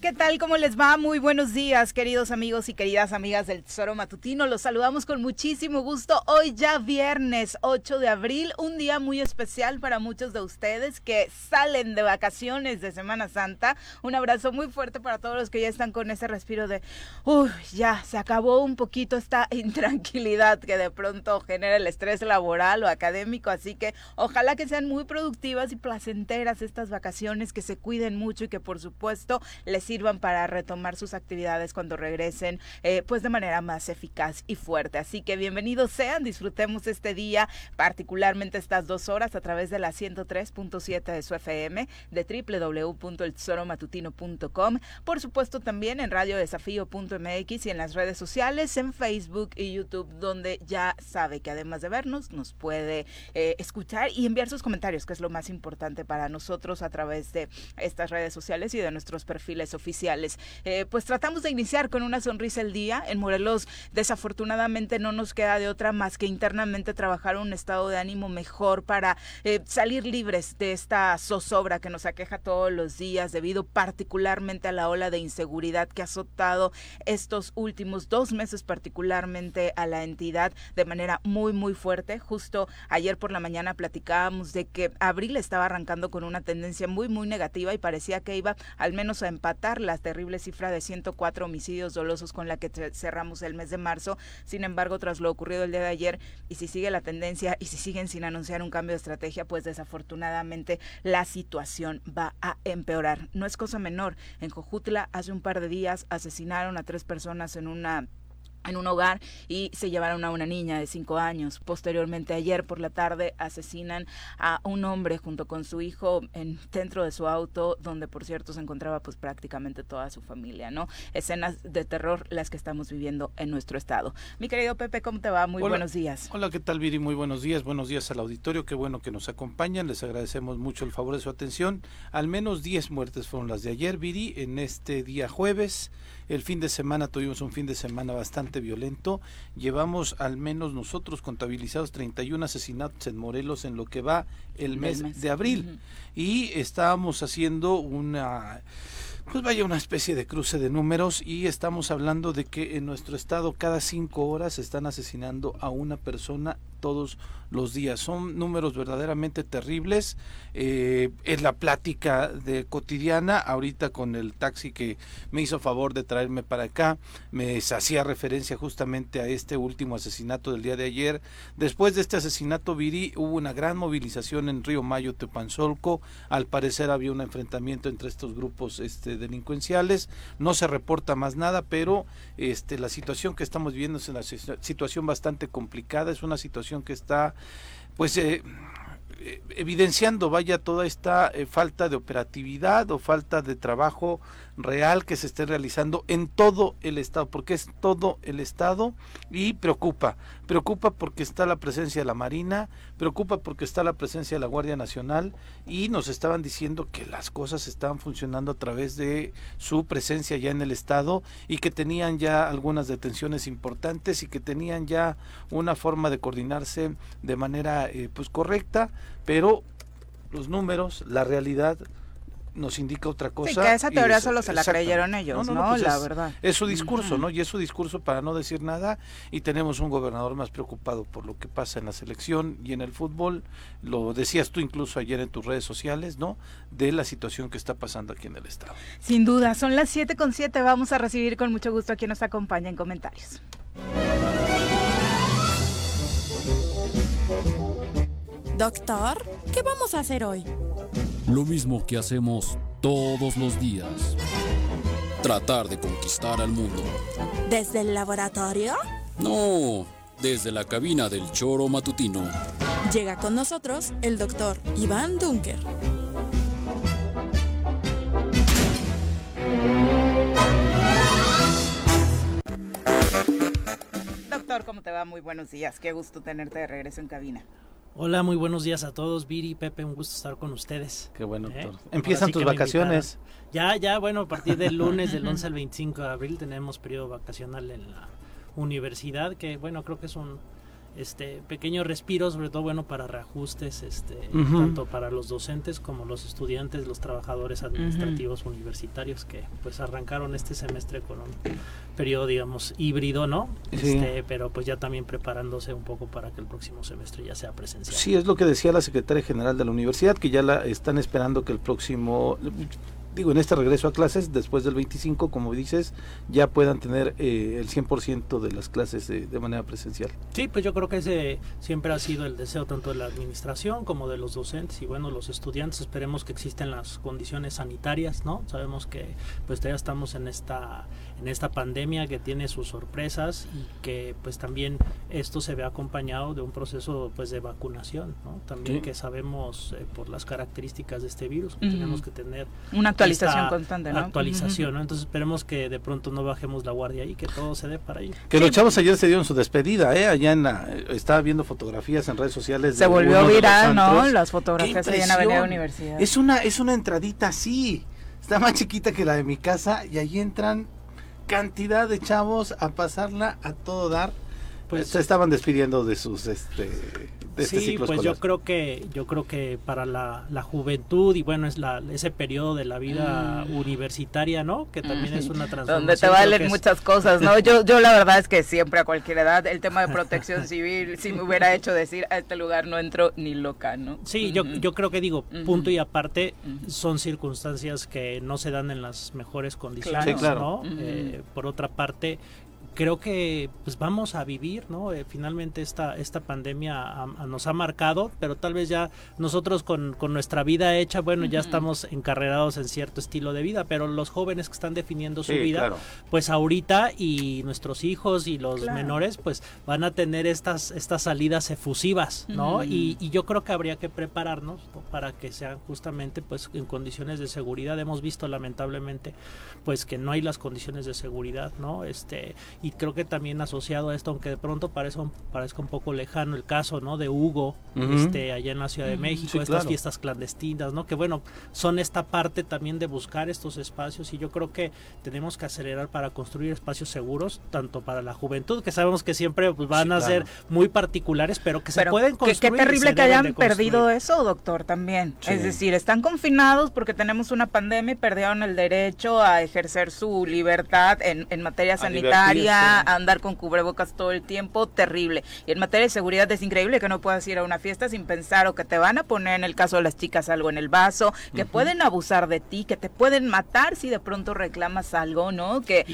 ¿Qué tal? ¿Cómo les va? Muy buenos días, queridos amigos y queridas amigas del Tesoro Matutino. Los saludamos con muchísimo gusto. Hoy ya viernes 8 de abril, un día muy especial para muchos de ustedes que salen de vacaciones de Semana Santa. Un abrazo muy fuerte para todos los que ya están con ese respiro de, uy, ya se acabó un poquito esta intranquilidad que de pronto genera el estrés laboral o académico. Así que ojalá que sean muy productivas y placenteras estas vacaciones, que se cuiden mucho y que por supuesto les sirvan para retomar sus actividades cuando regresen, eh, pues de manera más eficaz y fuerte. Así que bienvenidos sean, disfrutemos este día, particularmente estas dos horas a través de la 103.7 de su FM, de www.eltesoromatutino.com, por supuesto también en radiodesafío.mx y en las redes sociales, en Facebook y YouTube, donde ya sabe que además de vernos, nos puede eh, escuchar y enviar sus comentarios, que es lo más importante para nosotros a través de estas redes sociales y de nuestros perfiles. Eh, pues tratamos de iniciar con una sonrisa el día. En Morelos, desafortunadamente, no nos queda de otra más que internamente trabajar un estado de ánimo mejor para eh, salir libres de esta zozobra que nos aqueja todos los días, debido particularmente a la ola de inseguridad que ha azotado estos últimos dos meses, particularmente a la entidad de manera muy, muy fuerte. Justo ayer por la mañana platicábamos de que abril estaba arrancando con una tendencia muy, muy negativa y parecía que iba al menos a empatar la terrible cifra de 104 homicidios dolosos con la que cerramos el mes de marzo. Sin embargo, tras lo ocurrido el día de ayer, y si sigue la tendencia y si siguen sin anunciar un cambio de estrategia, pues desafortunadamente la situación va a empeorar. No es cosa menor. En Jojutla hace un par de días asesinaron a tres personas en una en un hogar y se llevaron a una niña de cinco años. Posteriormente, ayer por la tarde, asesinan a un hombre junto con su hijo en dentro de su auto, donde por cierto se encontraba pues prácticamente toda su familia, ¿no? Escenas de terror las que estamos viviendo en nuestro estado. Mi querido Pepe, ¿cómo te va? Muy buenos días. Hola, ¿qué tal, Viri? Muy buenos días. Buenos días al auditorio. Qué bueno que nos acompañan. Les agradecemos mucho el favor de su atención. Al menos 10 muertes fueron las de ayer, Viri, en este día jueves. El fin de semana tuvimos un fin de semana bastante violento. Llevamos al menos nosotros contabilizados 31 asesinatos en Morelos en lo que va el mes, de abril. Y estábamos haciendo una pues vaya una especie de cruce de números y estamos hablando de que en nuestro estado cada cinco horas están asesinando a una persona todos los días. Son números verdaderamente terribles. Eh, es la plática de cotidiana. Ahorita con el taxi que me hizo favor de traerme para acá, me hacía referencia justamente a este último asesinato del día de ayer. Después de este asesinato, Viri, hubo una gran movilización en Río Mayo, Tepanzolco. Al parecer había un enfrentamiento entre estos grupos este, delincuenciales. No se reporta más nada, pero este, la situación que estamos viviendo es una situación bastante complicada. Es una situación que está pues eh, evidenciando vaya toda esta eh, falta de operatividad o falta de trabajo real que se esté realizando en todo el estado, porque es todo el estado y preocupa, preocupa porque está la presencia de la Marina, preocupa porque está la presencia de la Guardia Nacional y nos estaban diciendo que las cosas estaban funcionando a través de su presencia ya en el estado y que tenían ya algunas detenciones importantes y que tenían ya una forma de coordinarse de manera eh, pues correcta, pero los números, la realidad nos indica otra cosa. Sí, que esa teoría solo se la creyeron ellos, ¿no? Pues la es, verdad. Es su discurso, ¿no? Y es su discurso para no decir nada. Y tenemos un gobernador más preocupado por lo que pasa en la selección y en el fútbol. Lo decías tú incluso ayer en tus redes sociales, ¿no? De la situación que está pasando aquí en el Estado. Sin duda, son las 7 con 7. Vamos a recibir con mucho gusto a quien nos acompaña en comentarios. Doctor, ¿qué vamos a hacer hoy? Lo mismo que hacemos todos los días. Tratar de conquistar al mundo. ¿Desde el laboratorio? No, desde la cabina del choro matutino. Llega con nosotros el doctor Iván Dunker. Doctor, ¿cómo te va? Muy buenos días. Qué gusto tenerte de regreso en cabina. Hola, muy buenos días a todos. Viri, Pepe, un gusto estar con ustedes. Qué bueno, ¿Eh? Empiezan tus vacaciones. Ya, ya, bueno, a partir del lunes, del 11 al 25 de abril, tenemos periodo vacacional en la universidad, que bueno, creo que es un este pequeño respiro, sobre todo bueno para reajustes, este, tanto para los docentes como los estudiantes, los trabajadores administrativos universitarios que pues arrancaron este semestre con un periodo digamos híbrido, ¿no? Sí. Este, pero pues ya también preparándose un poco para que el próximo semestre ya sea presencial. Sí, es lo que decía la secretaria general de la universidad, que ya la están esperando que el próximo, digo, en este regreso a clases, después del 25, como dices, ya puedan tener eh, el 100% de las clases de, de manera presencial. Sí, pues yo creo que ese siempre ha sido el deseo tanto de la administración como de los docentes y bueno, los estudiantes. Esperemos que existen las condiciones sanitarias, ¿no? Sabemos que pues ya estamos en esta en esta pandemia que tiene sus sorpresas y que pues también esto se ve acompañado de un proceso pues de vacunación, ¿no? También Sí. que sabemos eh, por las características de este virus que tenemos que tener Una actualización constante, ¿no? actualización, ¿no? Entonces esperemos que de pronto no bajemos la guardia y que todo se dé para ello. Que los chavos ayer se dieron su despedida, ¿eh? Allá en la, estaba viendo fotografías en redes sociales. Se de volvió viral, ¿no? Las fotografías ¡Qué ahí en Avenida impresión! Universidad. Es una, es una entradita así. Está más chiquita que la de mi casa y ahí entran cantidad de chavos a pasarla a todo dar. Pues- se estaban despidiendo de sus este de este sí, ciclo pues escolar. yo creo que yo creo que para la, la juventud y bueno es la ese periodo de la vida universitaria, ¿no? Que también es una transformación. Mm. Donde te valen es- muchas cosas, ¿no? Yo, yo la verdad es que siempre a cualquier edad el tema de protección civil, si me hubiera hecho decir a este lugar no entro ni loca, ¿no? Sí, yo, yo creo que digo, punto y aparte, son circunstancias que no se dan en las mejores condiciones, Claro. Sí, claro. ¿no? Eh, por otra parte, creo que pues vamos a vivir, ¿no? Eh, finalmente esta, esta pandemia a- a- nos ha marcado, pero tal vez ya nosotros con, con nuestra vida hecha, bueno, ya estamos encarrerados en cierto estilo de vida, pero los jóvenes que están definiendo su Sí, vida, claro. pues ahorita y nuestros hijos y los Claro. menores pues van a tener estas estas salidas efusivas no y, y yo creo que habría que prepararnos ¿no? para que sean justamente pues en condiciones de seguridad hemos visto lamentablemente pues que no hay las condiciones de seguridad no este y creo que también asociado a esto aunque de pronto parezca un, parezca un poco lejano el caso no de Hugo este allá en la Ciudad de. México Sí, estas claro. fiestas clandestinas no que bueno son esta parte también de buscar estos espacios y yo creo que tenemos que acelerar para construir espacios seguros tanto para la juventud que sabemos que siempre pues, van Sí, a claro. ser muy particulares pero que se pueden qué- construir Qué, y terrible que hayan perdido eso, doctor, también. Sí. Es decir, están confinados porque tenemos una pandemia y perdieron el derecho a ejercer su libertad en, en materia A sanitaria, andar con cubrebocas todo el tiempo, terrible. Y en materia de seguridad es increíble que no puedas ir a una fiesta sin pensar o que te van a poner, en el caso de las chicas, algo en el vaso, que pueden abusar de ti, que te pueden matar si de pronto reclamas algo, ¿no? Que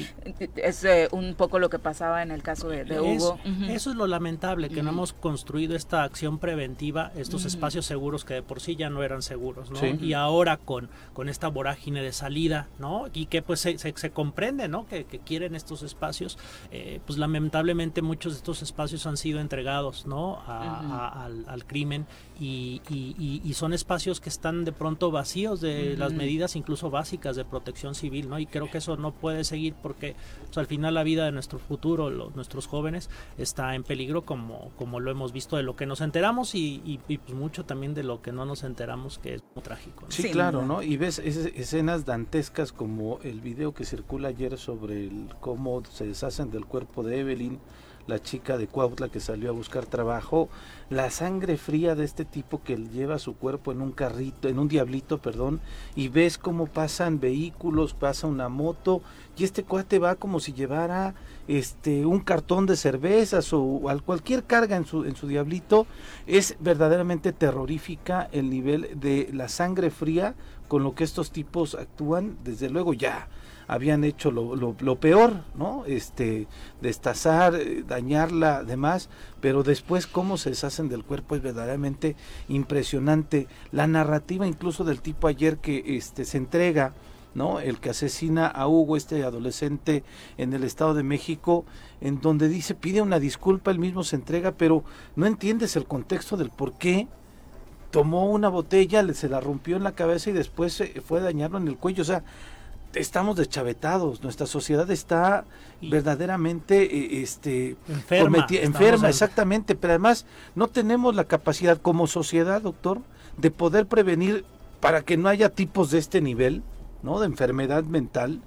es eh, un poco lo que pasaba en el caso de, de Es- Hugo. Eso es lo lamentable, que no hemos construido esta acción preventiva, estos espacios seguros que de por sí ya no eran seguros, ¿no? Sí. Y ahora con, con esta vorágine de salida, ¿no? Y que pues se, se, se comprende, ¿no? Que, que quieren estos espacios, eh, pues lamentablemente muchos de estos espacios han sido entregados, ¿no? A- Ujú. a- al, al crimen y, y- y- y son espacios que están de pronto vacíos de las medidas incluso básicas de protección civil, ¿no? Y creo que eso no puede seguir porque pues, al final la vida de nuestro futuro, lo- nuestros jóvenes, está en peligro como, como lo hemos visto de lo que nos enteramos y, y- y, pues mucho también de lo que no nos enteramos, que es muy trágico. ¿no? Sí, claro. ¿no? Y ves esas escenas dantescas como el video que circula ayer sobre el, cómo se del cuerpo de Evelyn, la chica de Cuautla que salió a buscar trabajo, la sangre fría de este tipo que lleva su cuerpo en un carrito, en un diablito, perdón, y ves cómo pasan vehículos, pasa una moto, y este cuate va como si llevara este un cartón de cervezas o al cualquier carga en su en su diablito. Es verdaderamente terrorífica el nivel de la sangre fría con lo que estos tipos actúan desde luego ya habían hecho lo, lo- lo peor no este destazar eh, dañarla demás pero después cómo se deshacen del cuerpo es verdaderamente impresionante la narrativa incluso del tipo ayer que este se entrega ¿no? El que asesina a Hugo, este adolescente en el Estado de México, en donde dice, pide una disculpa, él mismo se entrega, pero no entiendes el contexto del por qué tomó una botella, se la rompió en la cabeza y después se fue a dañarlo en el cuello. O sea, estamos deschavetados, nuestra sociedad está Y- verdaderamente eh, este, Enferma. enferma, en- exactamente, pero además no tenemos la capacidad como sociedad, doctor, de poder prevenir para que no haya tipos de este nivel, ¿no? De enfermedad mental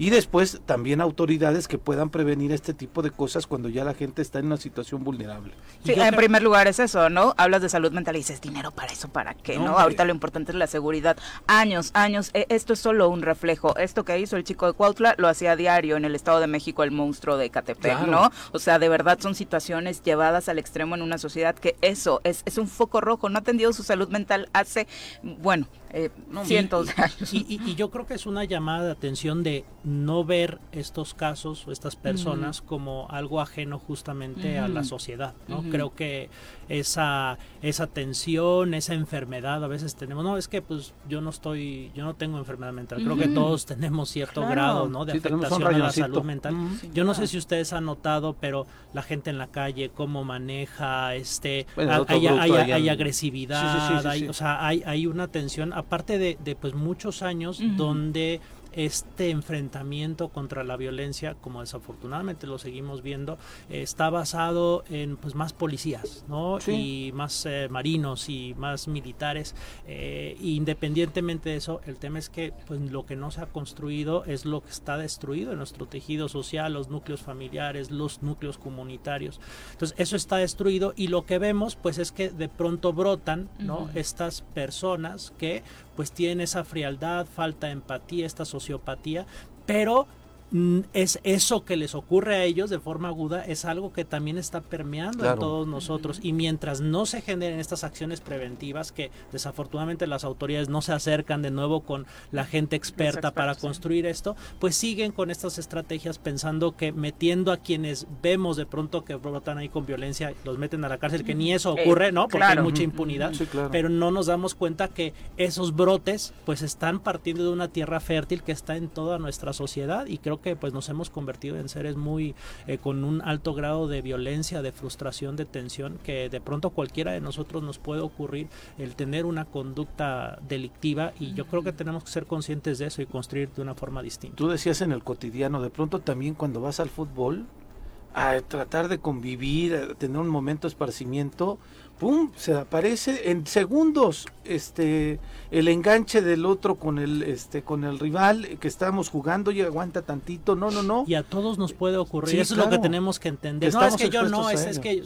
y después también autoridades que puedan prevenir este tipo de cosas cuando ya la gente está en una situación vulnerable. Sí, en primer lugar es eso, ¿no? Hablas de salud mental y dices dinero para eso, ¿para qué? ¿no? Ahorita lo importante es la seguridad. Años, años, e, esto es solo un reflejo. Esto que hizo el chico de Cuautla lo hacía a diario en el Estado de México el monstruo de Catepec, ¿no? O sea, de verdad son situaciones llevadas al extremo en una sociedad que eso es, es un foco rojo. No ha atendido su salud mental hace, bueno, eh, cientos de años. Y, yo creo que es una llamada de atención de no ver estos casos o estas personas como algo ajeno justamente a la sociedad. ¿no? Creo que esa, esa tensión, esa enfermedad, a veces tenemos, no, es que pues yo no estoy, yo no tengo enfermedad mental, creo que todos tenemos cierto grado ¿no? de afectación a la salud mental. yo no sé si ustedes han notado, pero la gente en la calle, cómo maneja, este, hay, hay, agresividad, hay, o sea, hay, hay una tensión, aparte de, de pues muchos años donde este enfrentamiento contra la violencia, como desafortunadamente lo seguimos viendo, está basado en pues más policías, ¿no? Y más eh, marinos y más militares. Eh, independientemente de eso, el tema es que pues lo que no se ha construido es lo que está destruido en nuestro tejido social, los núcleos familiares, los núcleos comunitarios. Entonces eso está destruido y lo que vemos pues es que de pronto brotan, ¿no? Estas personas que pues tienen esa frialdad, falta de empatía, esta sociopatía, pero es eso que les ocurre a ellos de forma aguda es algo que también está permeando en todos nosotros. Y mientras no se generen estas acciones preventivas que desafortunadamente las autoridades no se acercan de nuevo con la gente experta para construir esto pues siguen con estas estrategias pensando que metiendo a quienes vemos de pronto que brotan ahí con violencia los meten a la cárcel que ni eso ocurre no porque hay mucha impunidad. Pero no nos damos cuenta que esos brotes pues están partiendo de una tierra fértil que está en toda nuestra sociedad y creo que pues nos hemos convertido en seres muy eh, con un alto grado de violencia, de frustración, de tensión, que de pronto cualquiera de nosotros nos puede ocurrir el tener una conducta delictiva y yo creo que tenemos que ser conscientes de eso y construir de una forma distinta. Tú decías en el cotidiano, de pronto también cuando vas al fútbol, a tratar de convivir, a tener un momento de esparcimiento, ¡pum! se aparece. En segundos este el enganche del otro con el este con el rival que estamos jugando y aguanta tantito. No no no. Y a todos nos puede ocurrir. Eso es lo que tenemos que entender. No es que yo no es, que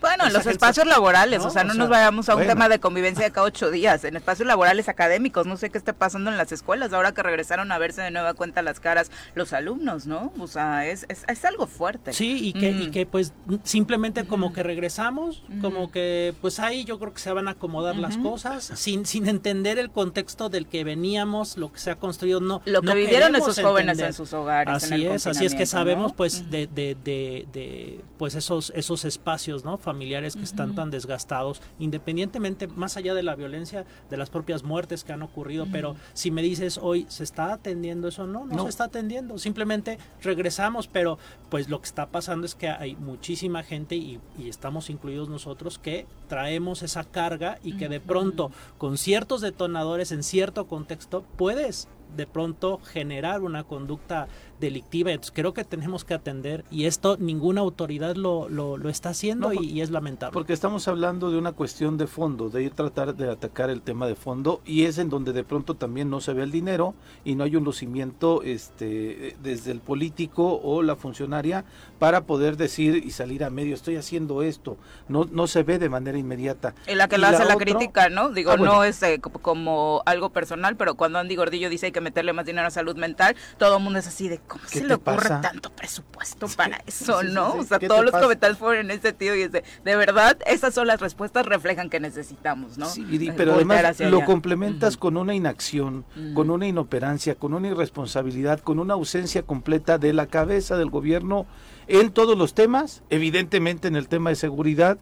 bueno en los espacios laborales o sea no nos vayamos a un tema de convivencia de cada ocho días. En espacios laborales académicos no sé qué esté pasando en las escuelas ahora que regresaron a verse de nueva cuenta las caras los alumnos no o sea es, es, algo fuerte. Sí y que y mm. que pues simplemente como que regresamos como que pues ahí yo creo que se van a acomodar las cosas sin, sin entender el contexto del que veníamos, lo que se ha construido, no. Lo que vivieron esos jóvenes en sus hogares. Así es, así es que sabemos pues de, de, de, pues esos, esos espacios ¿no? familiares que están tan desgastados, independientemente, más allá de la violencia, de las propias muertes que han ocurrido, pero si me dices hoy, ¿se está atendiendo eso? No, no, se está atendiendo, simplemente regresamos, pero pues lo que está pasando es que hay muchísima gente y, y estamos incluidos nosotros que traemos esa carga y que de pronto con ciertos detonadores en cierto contexto puedes de pronto generar una conducta delictiva. Entonces creo que tenemos que atender y esto ninguna autoridad lo, lo, está haciendo y, es lamentable. Porque estamos hablando de una cuestión de fondo, de ir tratar de atacar el tema de fondo y es en donde de pronto también no se ve el dinero y no hay un lucimiento este, desde el político o la funcionaria para poder decir y salir a medio, estoy haciendo esto. No, no se ve de manera inmediata. En la que lo hace la crítica, ¿no? Digo, ah, no es eh, como algo personal, pero cuando Andy Gordillo dice que meterle más dinero a salud mental, todo el mundo es así de, ¿cómo se le ocurre tanto presupuesto para eso, no? o sea, todos los comentarios fueron en ese sentido y es de, de verdad, esas son las respuestas, reflejan que necesitamos, ¿no? Sí, pero además lo complementas con una inacción, con una inoperancia, con una irresponsabilidad, con una ausencia completa de la cabeza del gobierno en todos los temas, evidentemente en el tema de seguridad,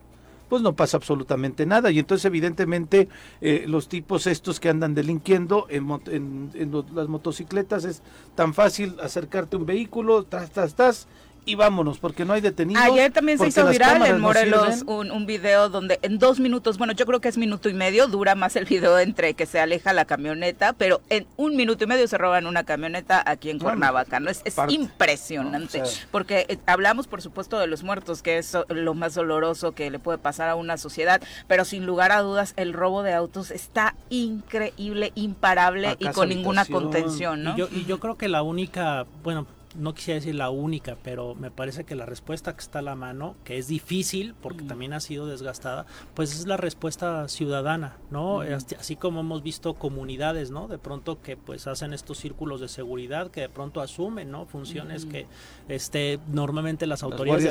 pues no pasa absolutamente nada. Y entonces evidentemente eh, los tipos estos que andan delinquiendo en, las motocicletas es tan fácil acercarte a un vehículo, tras, tras, tras, y vámonos, porque no hay detenidos. Ayer también se hizo viral en Morelos un, un video donde en dos minutos, bueno, yo creo que es minuto y medio, dura más el video entre que se aleja la camioneta, pero en un minuto y medio se roban una camioneta aquí en Cuernavaca, ¿no? Es, es impresionante, ¿no? O sea- porque eh, hablamos, por supuesto, de los muertos, que es lo más doloroso que le puede pasar a una sociedad, pero sin lugar a dudas, el robo de autos está increíble, imparable y con ninguna contención, ¿no? Y yo, y yo creo que la única, bueno, no quisiera decir la única, pero me parece que la respuesta que está a la mano, que es difícil porque también ha sido desgastada, pues es la respuesta ciudadana, ¿no? Así- Así como hemos visto comunidades, ¿no? De pronto que pues hacen estos círculos de seguridad que de pronto asumen, ¿no? Funciones que este normalmente las autoridades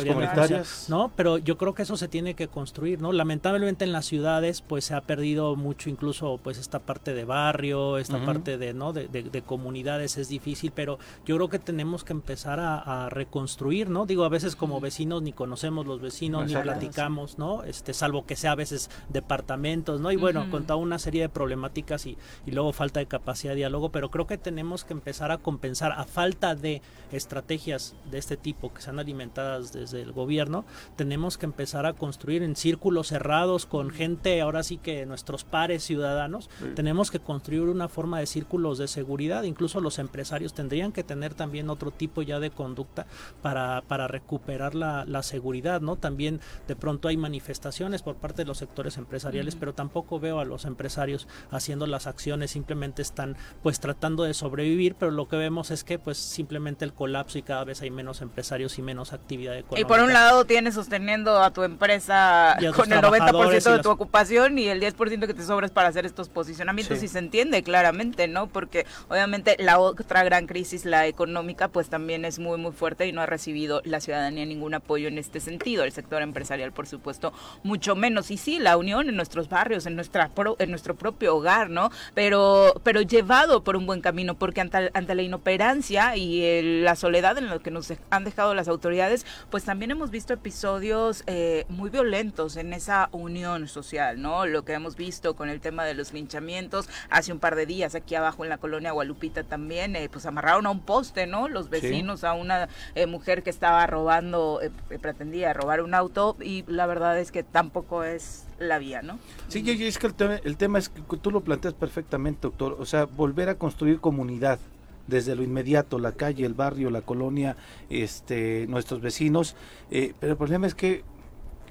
hacer, ¿no? Pero yo creo que eso se tiene que construir, ¿no? Lamentablemente en las ciudades pues se ha perdido mucho incluso pues esta parte de barrio, esta parte de, ¿no? De, de- de comunidades es difícil, pero yo creo que tenemos que empezar a, a reconstruir, ¿no? Digo, a veces como vecinos ni conocemos los vecinos, ni platicamos, ¿no? Este, salvo que sea a veces departamentos, ¿no? Y bueno, Ujú. con toda una serie de problemáticas y, y luego falta de capacidad de diálogo, pero creo que tenemos que empezar a compensar a falta de estrategias de este tipo que sean alimentadas desde el gobierno, tenemos que empezar a construir en círculos cerrados con gente, ahora sí que nuestros pares ciudadanos, tenemos que construir una forma de círculos de seguridad, incluso los empresarios tendrían que tener también otro tipo ya de conducta para, para recuperar la, la seguridad, ¿no? También de pronto hay manifestaciones por parte de los sectores empresariales, pero tampoco veo a los empresarios haciendo las acciones, simplemente están pues tratando de sobrevivir, pero lo que vemos es que pues simplemente el colapso y cada vez hay menos empresarios y menos actividad económica. Y por un lado tienes sosteniendo a tu empresa a con el 90% trabajadores y de las- tu ocupación y el 10% que te sobra es para hacer estos posicionamientos Sí. y se entiende claramente, ¿no? Porque obviamente la otra gran crisis, la económica, pues también es muy muy fuerte y no ha recibido la ciudadanía ningún apoyo en este sentido. El sector empresarial, por supuesto, mucho menos. Y sí, la unión en nuestros barrios, en nuestra en nuestro propio hogar, ¿no? Pero pero llevado por un buen camino, porque ante, ante la inoperancia y la soledad en lo que nos han dejado las autoridades, pues también hemos visto episodios eh, muy violentos en esa unión social, ¿no? Lo que hemos visto con el tema de los linchamientos hace un par de días aquí abajo en la colonia Gualupita también, eh, pues amarraron a un poste, ¿no? Los vecinos a una eh, mujer que estaba robando, eh, eh, pretendía robar un auto y la verdad es que tampoco es la vía, ¿no? Sí, y- es que el tema, el tema es que tú lo planteas perfectamente, doctor. O sea, volver a construir comunidad desde lo inmediato, la calle, el barrio, la colonia, este, nuestros vecinos. eh, pero el problema es que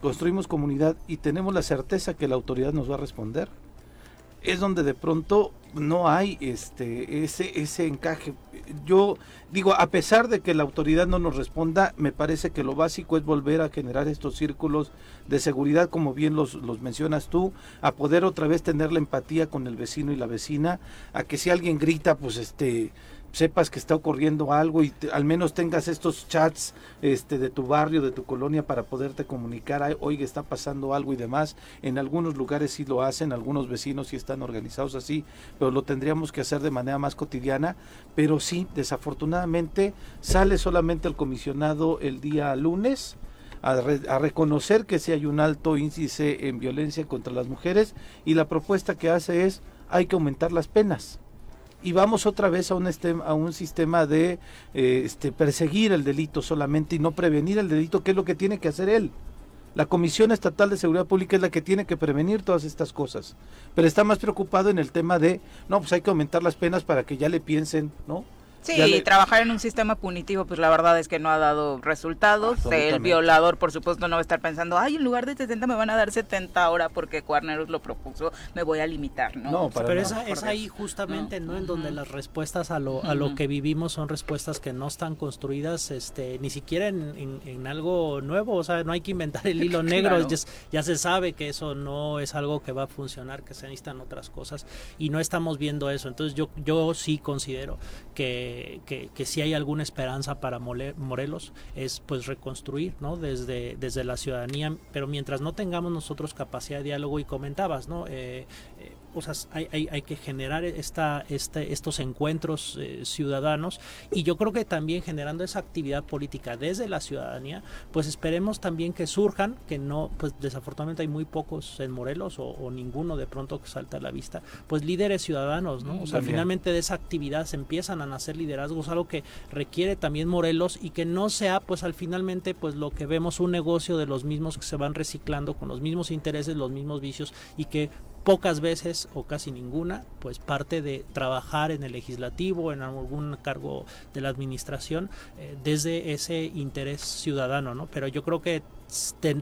construimos comunidad y tenemos la certeza que la autoridad nos va a responder. Es donde de pronto no hay este ese ese encaje. Yo digo, a pesar de que la autoridad no nos responda, me parece que lo básico es volver a generar estos círculos de seguridad, como bien los, los mencionas tú, a poder otra vez tener la empatía con el vecino y la vecina, a que si alguien grita, pues este sepas que está ocurriendo algo y al menos tengas estos chats este de tu barrio, de tu colonia para poderte comunicar, "Ay, oiga, está pasando algo y demás. En algunos lugares sí lo hacen, algunos vecinos sí están organizados así, pero lo tendríamos que hacer de manera más cotidiana, pero sí, desafortunadamente sale solamente el comisionado el día lunes a, re- a reconocer que sí hay un alto índice en violencia contra las mujeres y la propuesta que hace es hay que aumentar las penas y vamos otra vez a un, a un sistema de eh, este, perseguir el delito solamente y no prevenir el delito, que es lo que tiene que hacer él. La Comisión Estatal de Seguridad Pública es la que tiene que prevenir todas estas cosas, pero está más preocupado en el tema de, no, pues hay que aumentar las penas para que ya le piensen, ¿no? Sí, le- trabajar en un sistema punitivo, pues la verdad es que no ha dado resultados. El violador, por supuesto, no va a estar pensando, ay, en lugar de 70 me van a dar 70 ahora porque Cuarneros lo propuso, me voy a limitar, ¿no? No, para Pero esa- es ahí justamente, ¿no? En donde las respuestas a lo, a lo que vivimos son respuestas que no están construidas, este, ni siquiera en, en- en algo nuevo, o sea, no hay que inventar el hilo negro, Claro. ya, ya se sabe que eso no es algo que va a funcionar, que se necesitan otras cosas y no estamos viendo eso. Entonces yo, yo sí considero que, que, que si hay alguna esperanza para Morelos es pues reconstruir, ¿no? Desde, desde la ciudadanía, pero mientras no tengamos nosotros capacidad de diálogo y comentabas, ¿no? Eh, o sea, hay, hay, hay, que generar esta, este, estos encuentros eh, ciudadanos y yo creo que también generando esa actividad política desde la ciudadanía, pues esperemos también que surjan, que no, pues desafortunadamente hay muy pocos en Morelos o, ninguno de pronto que salta a la vista, pues líderes ciudadanos, ¿no? O sea, finalmente de esa actividad se empiezan a nacer liderazgos, algo que requiere también Morelos y que no sea pues al finalmente pues lo que vemos un negocio de los mismos que se van reciclando con los mismos intereses, los mismos vicios y que pocas veces o casi ninguna, pues parte de trabajar en el legislativo, en algún cargo de la administración, eh, desde ese interés ciudadano, ¿no? Pero yo creo que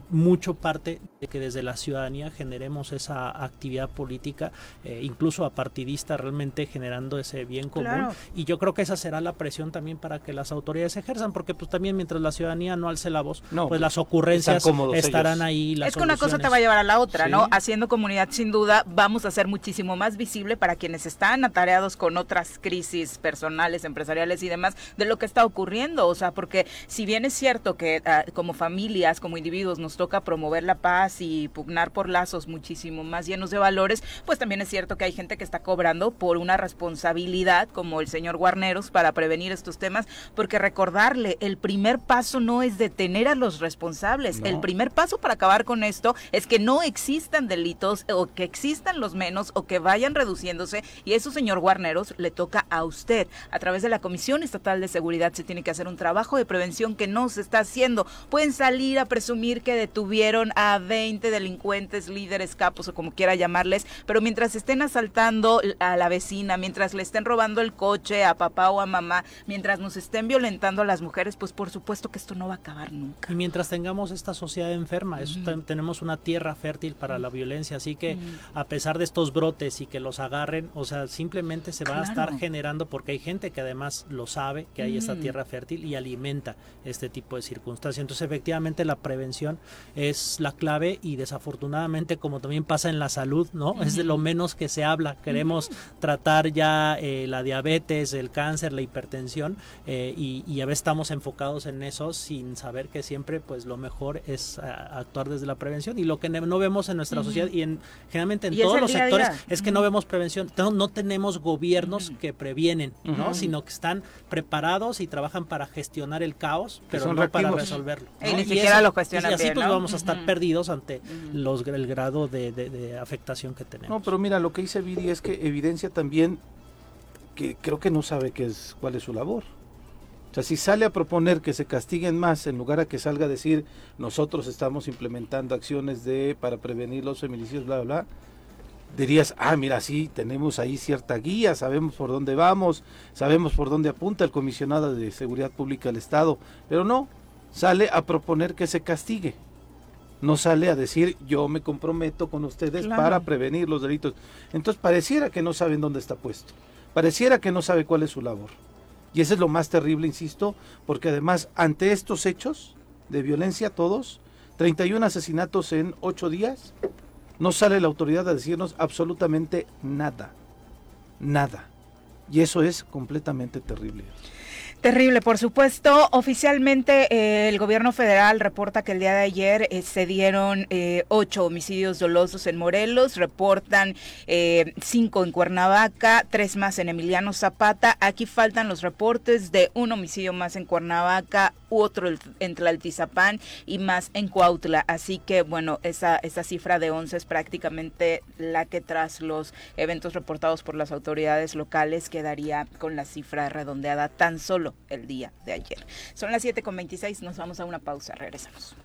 mucho parte de que desde la ciudadanía generemos esa actividad política, eh, incluso apartidista, realmente generando ese bien común. Y yo creo que esa será la presión también para que las autoridades ejerzan, porque pues también mientras la ciudadanía no alce la voz, pues, pues las ocurrencias estarán ahí. es que una cosa te va a llevar a la otra, ¿no? Haciendo comunidad, sin duda, vamos a ser muchísimo más visible para quienes están atareados con otras crisis personales, empresariales y demás, de lo que está ocurriendo. O sea, porque si bien es cierto que ah, como familias, como individuos nos toca promover la paz y pugnar por lazos muchísimo más llenos de valores, pues también es cierto que hay gente que está cobrando por una responsabilidad como el señor Guarneros para prevenir estos temas, porque recordarle, el primer paso no es detener a los responsables, el primer paso para acabar con esto es que no existan delitos o que existan los menos o que vayan reduciéndose y eso, señor Guarneros, le toca a usted. A través de la Comisión Estatal de Seguridad se tiene que hacer un trabajo de prevención que no se está haciendo. Pueden salir a presumir que detuvieron a 20 delincuentes, líderes, capos o como quiera llamarles, pero mientras estén asaltando a la vecina, mientras le estén robando el coche a papá o a mamá, mientras nos estén violentando a las mujeres, pues por supuesto que esto no va a acabar nunca. Y mientras tengamos esta sociedad enferma, tenemos una tierra fértil para la violencia, así que a pesar de estos brotes y que los agarren, o sea, simplemente se va a estar generando porque hay gente que además lo sabe que hay esta tierra fértil y alimenta este tipo de circunstancias. Entonces, efectivamente la prevención es la clave y desafortunadamente como también pasa en la salud, ¿no? Es de lo menos que se habla. Queremos tratar ya eh, la diabetes, el cáncer, la hipertensión eh, y, a veces estamos enfocados en eso sin saber que siempre pues lo mejor es actuar desde la prevención y lo que no vemos en nuestra sociedad y en generalmente en todos los sectores es que no vemos prevención, no, tenemos gobiernos que previenen, ¿no? Sino que están preparados y trabajan para gestionar el caos, pero no para resolverlo. Y ni siquiera lo cuestionan pues vamos a estar perdidos ante los, el grado de, afectación que tenemos. No, pero mira, lo que dice Viri es que evidencia también que creo que no sabe qué es, cuál es su labor. O sea, si sale a proponer que se castiguen más en lugar a que salga a decir nosotros estamos implementando acciones de para prevenir los feminicidios, bla, bla, bla, dirías, ah, mira, sí, tenemos ahí cierta guía, sabemos por dónde vamos, sabemos por dónde apunta el comisionado de Seguridad Pública del Estado, pero no, sale a proponer que se castigue. No sale a decir yo me comprometo con ustedes para prevenir los delitos. Entonces pareciera que no saben dónde está puesto. Pareciera que no sabe cuál es su labor. Y eso es lo más terrible, insisto, porque además ante estos hechos de violencia todos, 31 asesinatos en 8 días, no sale la autoridad a decirnos absolutamente nada. Nada. Y eso es completamente terrible. Terrible, por supuesto. Oficialmente eh, el gobierno federal reporta que el día de ayer eh, se dieron eh, ocho homicidios dolosos en Morelos, reportan cinco en Cuernavaca, tres más en Emiliano Zapata. Aquí faltan los reportes de un homicidio más en Cuernavaca, otro en Tlaltizapán y más en Cuautla. Así que bueno, esa, esa cifra de 11 es prácticamente la que tras los eventos reportados por las autoridades locales quedaría con la cifra redondeada tan solo el día de ayer. Son las 7.26, nos vamos a una pausa, regresamos.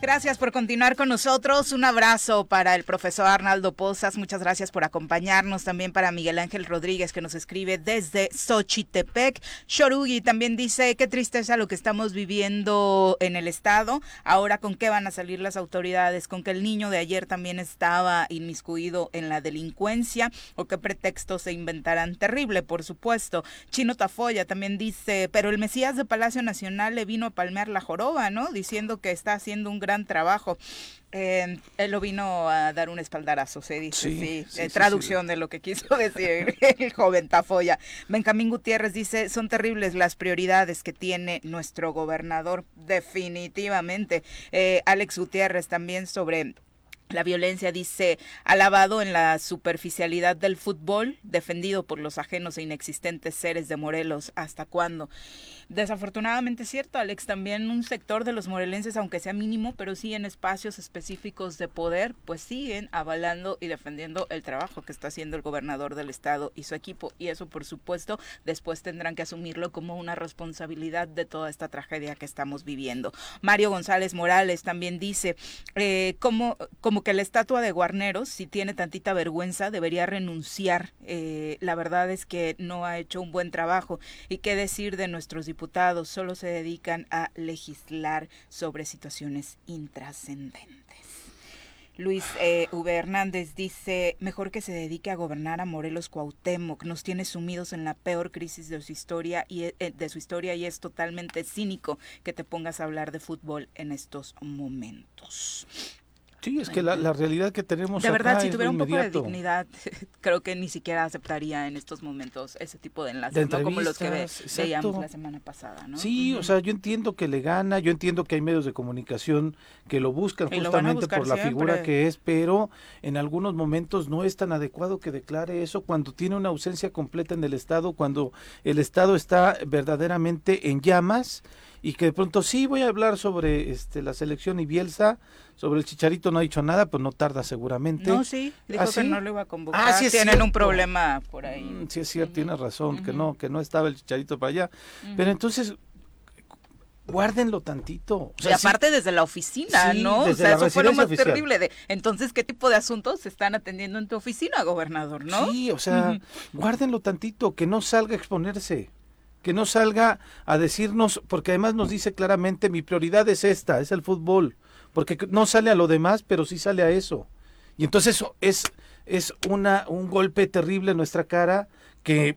Gracias por continuar con nosotros. Un abrazo para el profesor Arnaldo Pozas. Muchas gracias por acompañarnos. También para Miguel Ángel Rodríguez que nos escribe desde Xochitepec. Shorugi también dice, qué tristeza lo que estamos viviendo en el estado. Ahora con qué van a salir las autoridades, con que el niño de ayer también estaba inmiscuido en la delincuencia o qué pretextos se inventarán. Terrible, por supuesto. Chino Tafoya también dice, pero el Mesías de Palacio Nacional le vino a palmear la joroba, ¿no? Diciendo que está haciendo un gran trabajo. Eh, él lo vino a dar un espaldarazo, se dice, sí, eh, traducción de lo que quiso decir el joven Tafoya. Benjamín Gutiérrez dice, son terribles las prioridades que tiene nuestro gobernador, definitivamente. Eh, Alex Gutiérrez también sobre La violencia, dice, alabado en la superficialidad del fútbol, defendido por los ajenos e inexistentes seres de Morelos. ¿Hasta cuándo? Desafortunadamente es cierto, Alex, también un sector de los morelenses, aunque sea mínimo, pero sí en espacios específicos de poder, pues siguen avalando y defendiendo el trabajo que está haciendo el gobernador del estado y su equipo. Y eso, por supuesto, después tendrán que asumirlo como una responsabilidad de toda esta tragedia que estamos viviendo. Mario González Morales también dice, eh, como, como que la estatua de Guarneros, si tiene tantita vergüenza, debería renunciar. Eh, la verdad es que no ha hecho un buen trabajo. ¿Y qué decir de nuestros diputados? Diputados solo se dedican a legislar sobre situaciones intrascendentes. Luis eh, V. Hernández dice, mejor que se dedique a gobernar a Morelos Cuauhtémoc, nos tiene sumidos en la peor crisis de su historia y eh, de su historia y es totalmente cínico que te pongas a hablar de fútbol en estos momentos. Sí, es que la, la realidad que tenemos. De verdad, si tuviera un poco de dignidad, creo que ni siquiera aceptaría en estos momentos ese tipo de enlaces, no como los que veíamos la semana pasada. ¿no? Sí, o sea, yo entiendo que le gana, yo entiendo que hay medios de comunicación que lo buscan justamente por la figura que es, pero en algunos momentos no es tan adecuado que declare eso cuando tiene una ausencia completa en el Estado, cuando el Estado está verdaderamente en llamas y que de pronto sí voy a hablar sobre este la selección y Bielsa, sobre el Chicharito no ha dicho nada, pues no tarda seguramente. No, sí, dijo ¿Ah, que no lo iba a convocar. Ah, sí Tienen un problema por ahí. Mm, sí es cierto, tiene razón, que no que no estaba el Chicharito para allá. Pero entonces guárdenlo tantito. y aparte desde la oficina, ¿no? O sea, eso fue lo más terrible de, entonces, ¿qué tipo de asuntos se están atendiendo en tu oficina, gobernador, no? Sí, o sea, guárdenlo tantito, que no salga a exponerse que no salga a decirnos, porque además nos dice claramente, mi prioridad es esta, es el fútbol, porque no sale a lo demás, pero sí sale a eso. Y entonces es, es una, un golpe terrible en nuestra cara que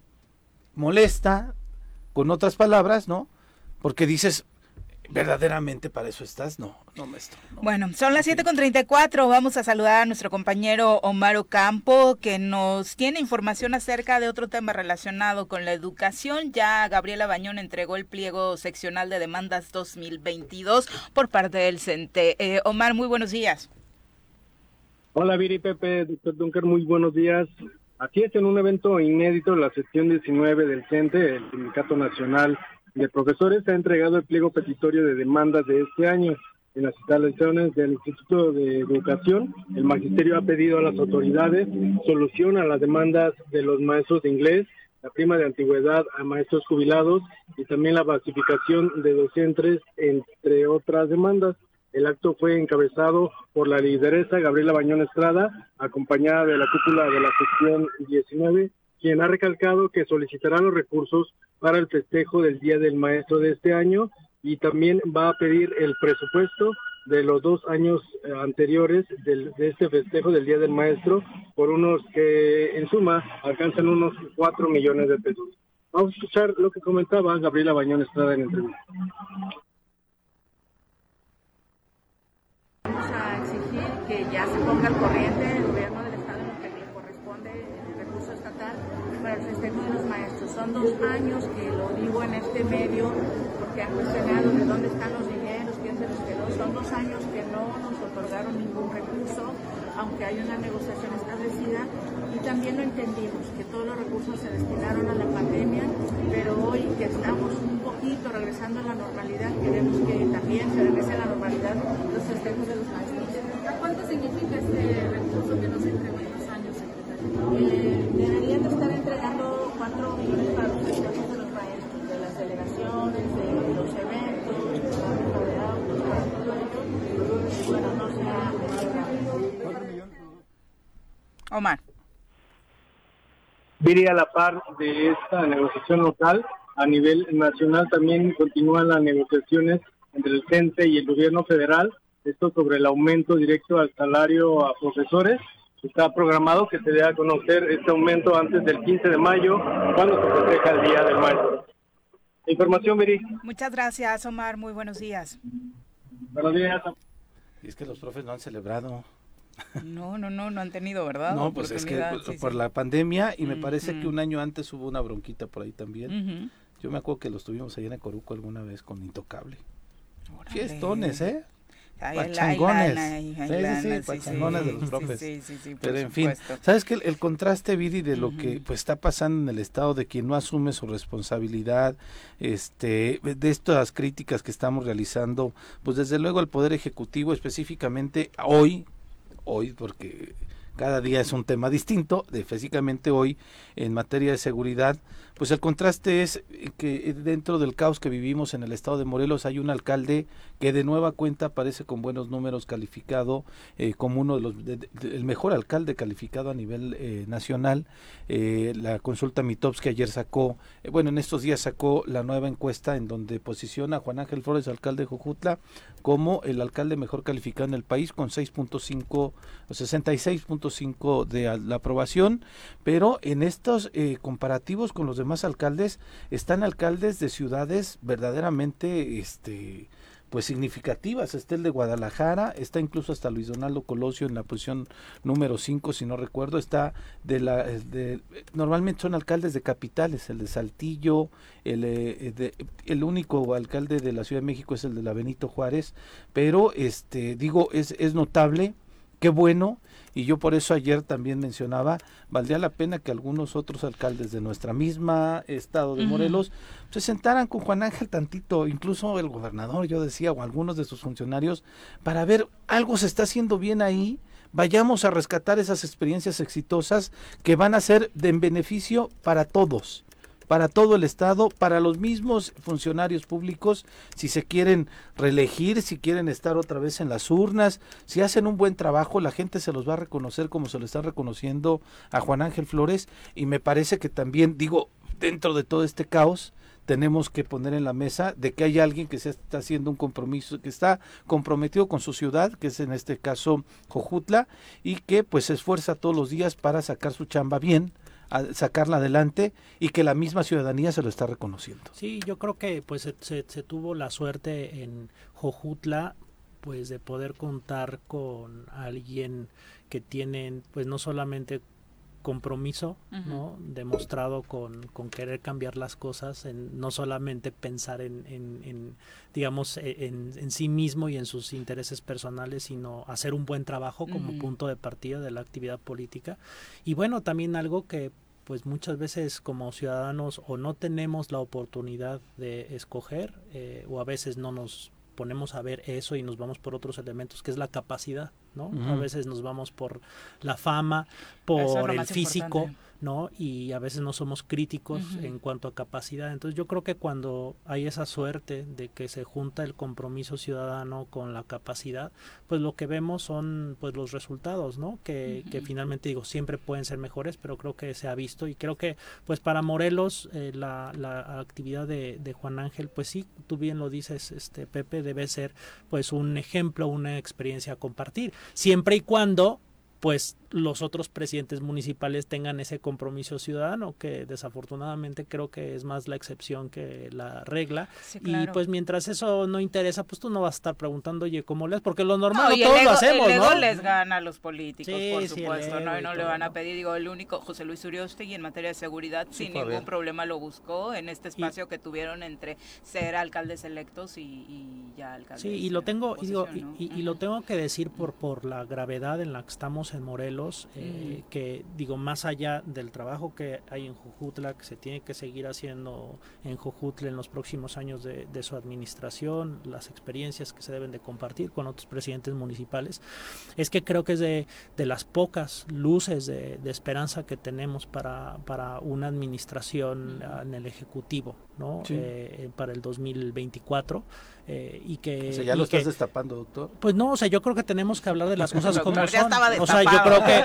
molesta, con otras palabras, ¿no? Porque dices, verdaderamente para eso estás, no, no, maestro. Bueno, son las 7.34, vamos a saludar a nuestro compañero Omar Ocampo, que nos tiene información acerca de otro tema relacionado con la educación. Ya Gabriela Bañón entregó el pliego seccional de demandas 2022 por parte del CENTE. Eh, Omar, muy buenos días. Hola Viri Pepe, doctor Dunker, muy buenos días. Aquí es en un evento inédito, la sección 19 del CENTE, el Sindicato Nacional de profesores ha entregado el pliego petitorio de demandas de este año. En las instalaciones del Instituto de Educación, el magisterio ha pedido a las autoridades solución a las demandas de los maestros de inglés, la prima de antigüedad a maestros jubilados y también la basificación de docentes, entre otras demandas. El acto fue encabezado por la lideresa Gabriela Bañón Estrada, acompañada de la cúpula de la sección 19, quien ha recalcado que solicitará los recursos para el festejo del Día del Maestro de este año y también va a pedir el presupuesto de los dos años eh, anteriores de este festejo del Día del Maestro por unos que en suma alcanzan unos cuatro millones de pesos. Vamos a escuchar lo que comentaba Gabriela Bañón Estrada en entrevista. Vamos a exigir que ya se ponga al corriente el gobierno del Estado en lo que le corresponde el recurso estatal para el festejo de los maestros. Son dos años que lo digo en este medio porque han cuestionado de dónde están los dineros, quién se los quedó. Son dos años que no nos otorgaron ningún recurso, aunque hay una negociación establecida. Y también lo entendimos, que todos los recursos se destinaron a la pandemia, pero hoy que estamos un poquito regresando a la normalidad, queremos que también se regrese a la normalidad los festejos de los maestros. ¿Cuánto significa este recurso que nos entregó en dos años, secretario? Eh, deberían de estar entregando 4 millones para los festejos de los maestros, de las delegaciones, de los eventos, de la venta de autos, para todo ello. Bueno, no se ha Omar. Diría a la par de esta negociación local, a nivel nacional también continúan las negociaciones entre el CENTE y el gobierno federal, esto sobre el aumento directo al salario a profesores Está programado que se dé a conocer este aumento antes del 15 de mayo, cuando se festeja el Día del Maestro. Información, Viri. Muchas gracias, Omar. Muy buenos días. Buenos días. Y es que los profes no han celebrado. No, no, no, no han tenido, ¿verdad? No, pues es que por, la pandemia y me parece que un año antes hubo una bronquita por ahí también. Yo me acuerdo que los tuvimos allá en Coruco alguna vez con Intocable. Fiestones, ¿eh? Pachangones. ahí Sí, sí, sí, pachangones de los profes. Pero en fin, sabes que el, el contraste Viri de lo que pues está pasando en el estado de quien no asume su responsabilidad, este, de estas críticas que estamos realizando, pues desde luego el poder ejecutivo específicamente hoy, hoy porque cada día es un tema distinto, de físicamente hoy en materia de seguridad, pues el contraste es que dentro del caos que vivimos en el estado de Morelos hay un alcalde que de nueva cuenta aparece con buenos números calificado eh, como uno de los de- el mejor alcalde calificado a nivel eh, nacional. Eh, la consulta Mitowski ayer sacó eh, bueno en estos días sacó la nueva encuesta en donde posiciona a Juan Ángel Flores alcalde de Jojutla como el alcalde mejor calificado en el país con 6.5 o 66.5 de la aprobación. Pero en estos eh, comparativos con los demás alcaldes están alcaldes de ciudades verdaderamente este pues significativas. Está el de Guadalajara, está incluso hasta Luis Donaldo Colosio en la posición número 5, si no recuerdo, está de la de, normalmente son alcaldes de capitales, el de Saltillo, el eh, de- el único alcalde de la Ciudad de México es el de la Benito Juárez, pero este digo es es notable qué bueno y yo por eso ayer también mencionaba valdría la pena que algunos otros alcaldes de nuestra misma estado de. Morelos se sentaran con Juan Ángel tantito, incluso el gobernador, yo decía, o algunos de sus funcionarios, para ver algo se está haciendo bien ahí, vayamos a rescatar esas experiencias exitosas que van a ser de en beneficio para todos para todo el Estado, para los mismos funcionarios públicos, si se quieren reelegir, si quieren estar otra vez en las urnas, si hacen un buen trabajo, la gente se los va a reconocer como se lo está reconociendo a Juan Ángel Flores y me parece que también, digo, dentro de todo este caos, tenemos que poner en la mesa de que hay alguien que se está haciendo un compromiso, que está comprometido con su ciudad, que es en este caso Jojutla, y que pues se esfuerza todos los días para sacar su chamba bien, a sacarla adelante y que la misma ciudadanía se lo está reconociendo. Sí, yo creo que pues se, se- se tuvo la suerte en Jojutla pues de poder contar con alguien que tiene pues no solamente compromiso. ¿no? Demostrado con, con querer cambiar las cosas, en no solamente pensar en, en- en, digamos, e- en, en sí mismo y en sus intereses personales, sino hacer un buen trabajo como punto de partida de la actividad política. Y bueno, también algo que pues muchas veces como ciudadanos o no tenemos la oportunidad de escoger eh, o a veces no nos ponemos a ver eso y nos vamos por otros elementos que es la capacidad, ¿no? A veces nos vamos por la fama, por el físico, importante. ¿No? Y a veces no somos críticos en cuanto a capacidad. Entonces yo creo que cuando hay esa suerte de que se junta el compromiso ciudadano con la capacidad, pues lo que vemos son pues los resultados, ¿no? Que, que finalmente digo, siempre pueden ser mejores, pero creo que se ha visto y creo que pues para Morelos eh, la, la actividad de, de Juan Ángel, pues sí, tú bien lo dices, este Pepe, debe ser pues un ejemplo, una experiencia a compartir, siempre y cuando pues los otros presidentes municipales tengan ese compromiso ciudadano, que desafortunadamente creo que es más la excepción que la regla. Sí, Y pues mientras eso no interesa, pues tú no vas a estar preguntando, oye, ¿cómo lees? Porque lo normal No, y todos ego, lo hacemos, el ego ¿no? les gana a los políticos, Sí, por sí, supuesto, ¿no? ego Y y no le todo, van a pedir, digo, el único, José Luis Uriostegui en materia de seguridad, Sí, sin ningún problema lo buscó en este espacio que tuvieron entre ser alcaldes electos y, y ya alcaldes Sí, y lo en tengo, y, digo, y, y- y lo tengo que decir por, por la gravedad en la que estamos en Morelos, eh, que digo, más allá del trabajo que hay en Jojutla, que se tiene que seguir haciendo en Jojutla en los próximos años de, de su administración, las experiencias que se deben de compartir con otros presidentes municipales, es que creo que es de, de las pocas luces de, de esperanza que tenemos para, para una administración en el Ejecutivo, ¿no? Sí. Eh, para el 2024. Eh, y que, O sea, ya lo estás que- destapando, doctor. pues no, o sea, yo creo que tenemos que hablar de las cosas como ya son. o sea, yo creo que,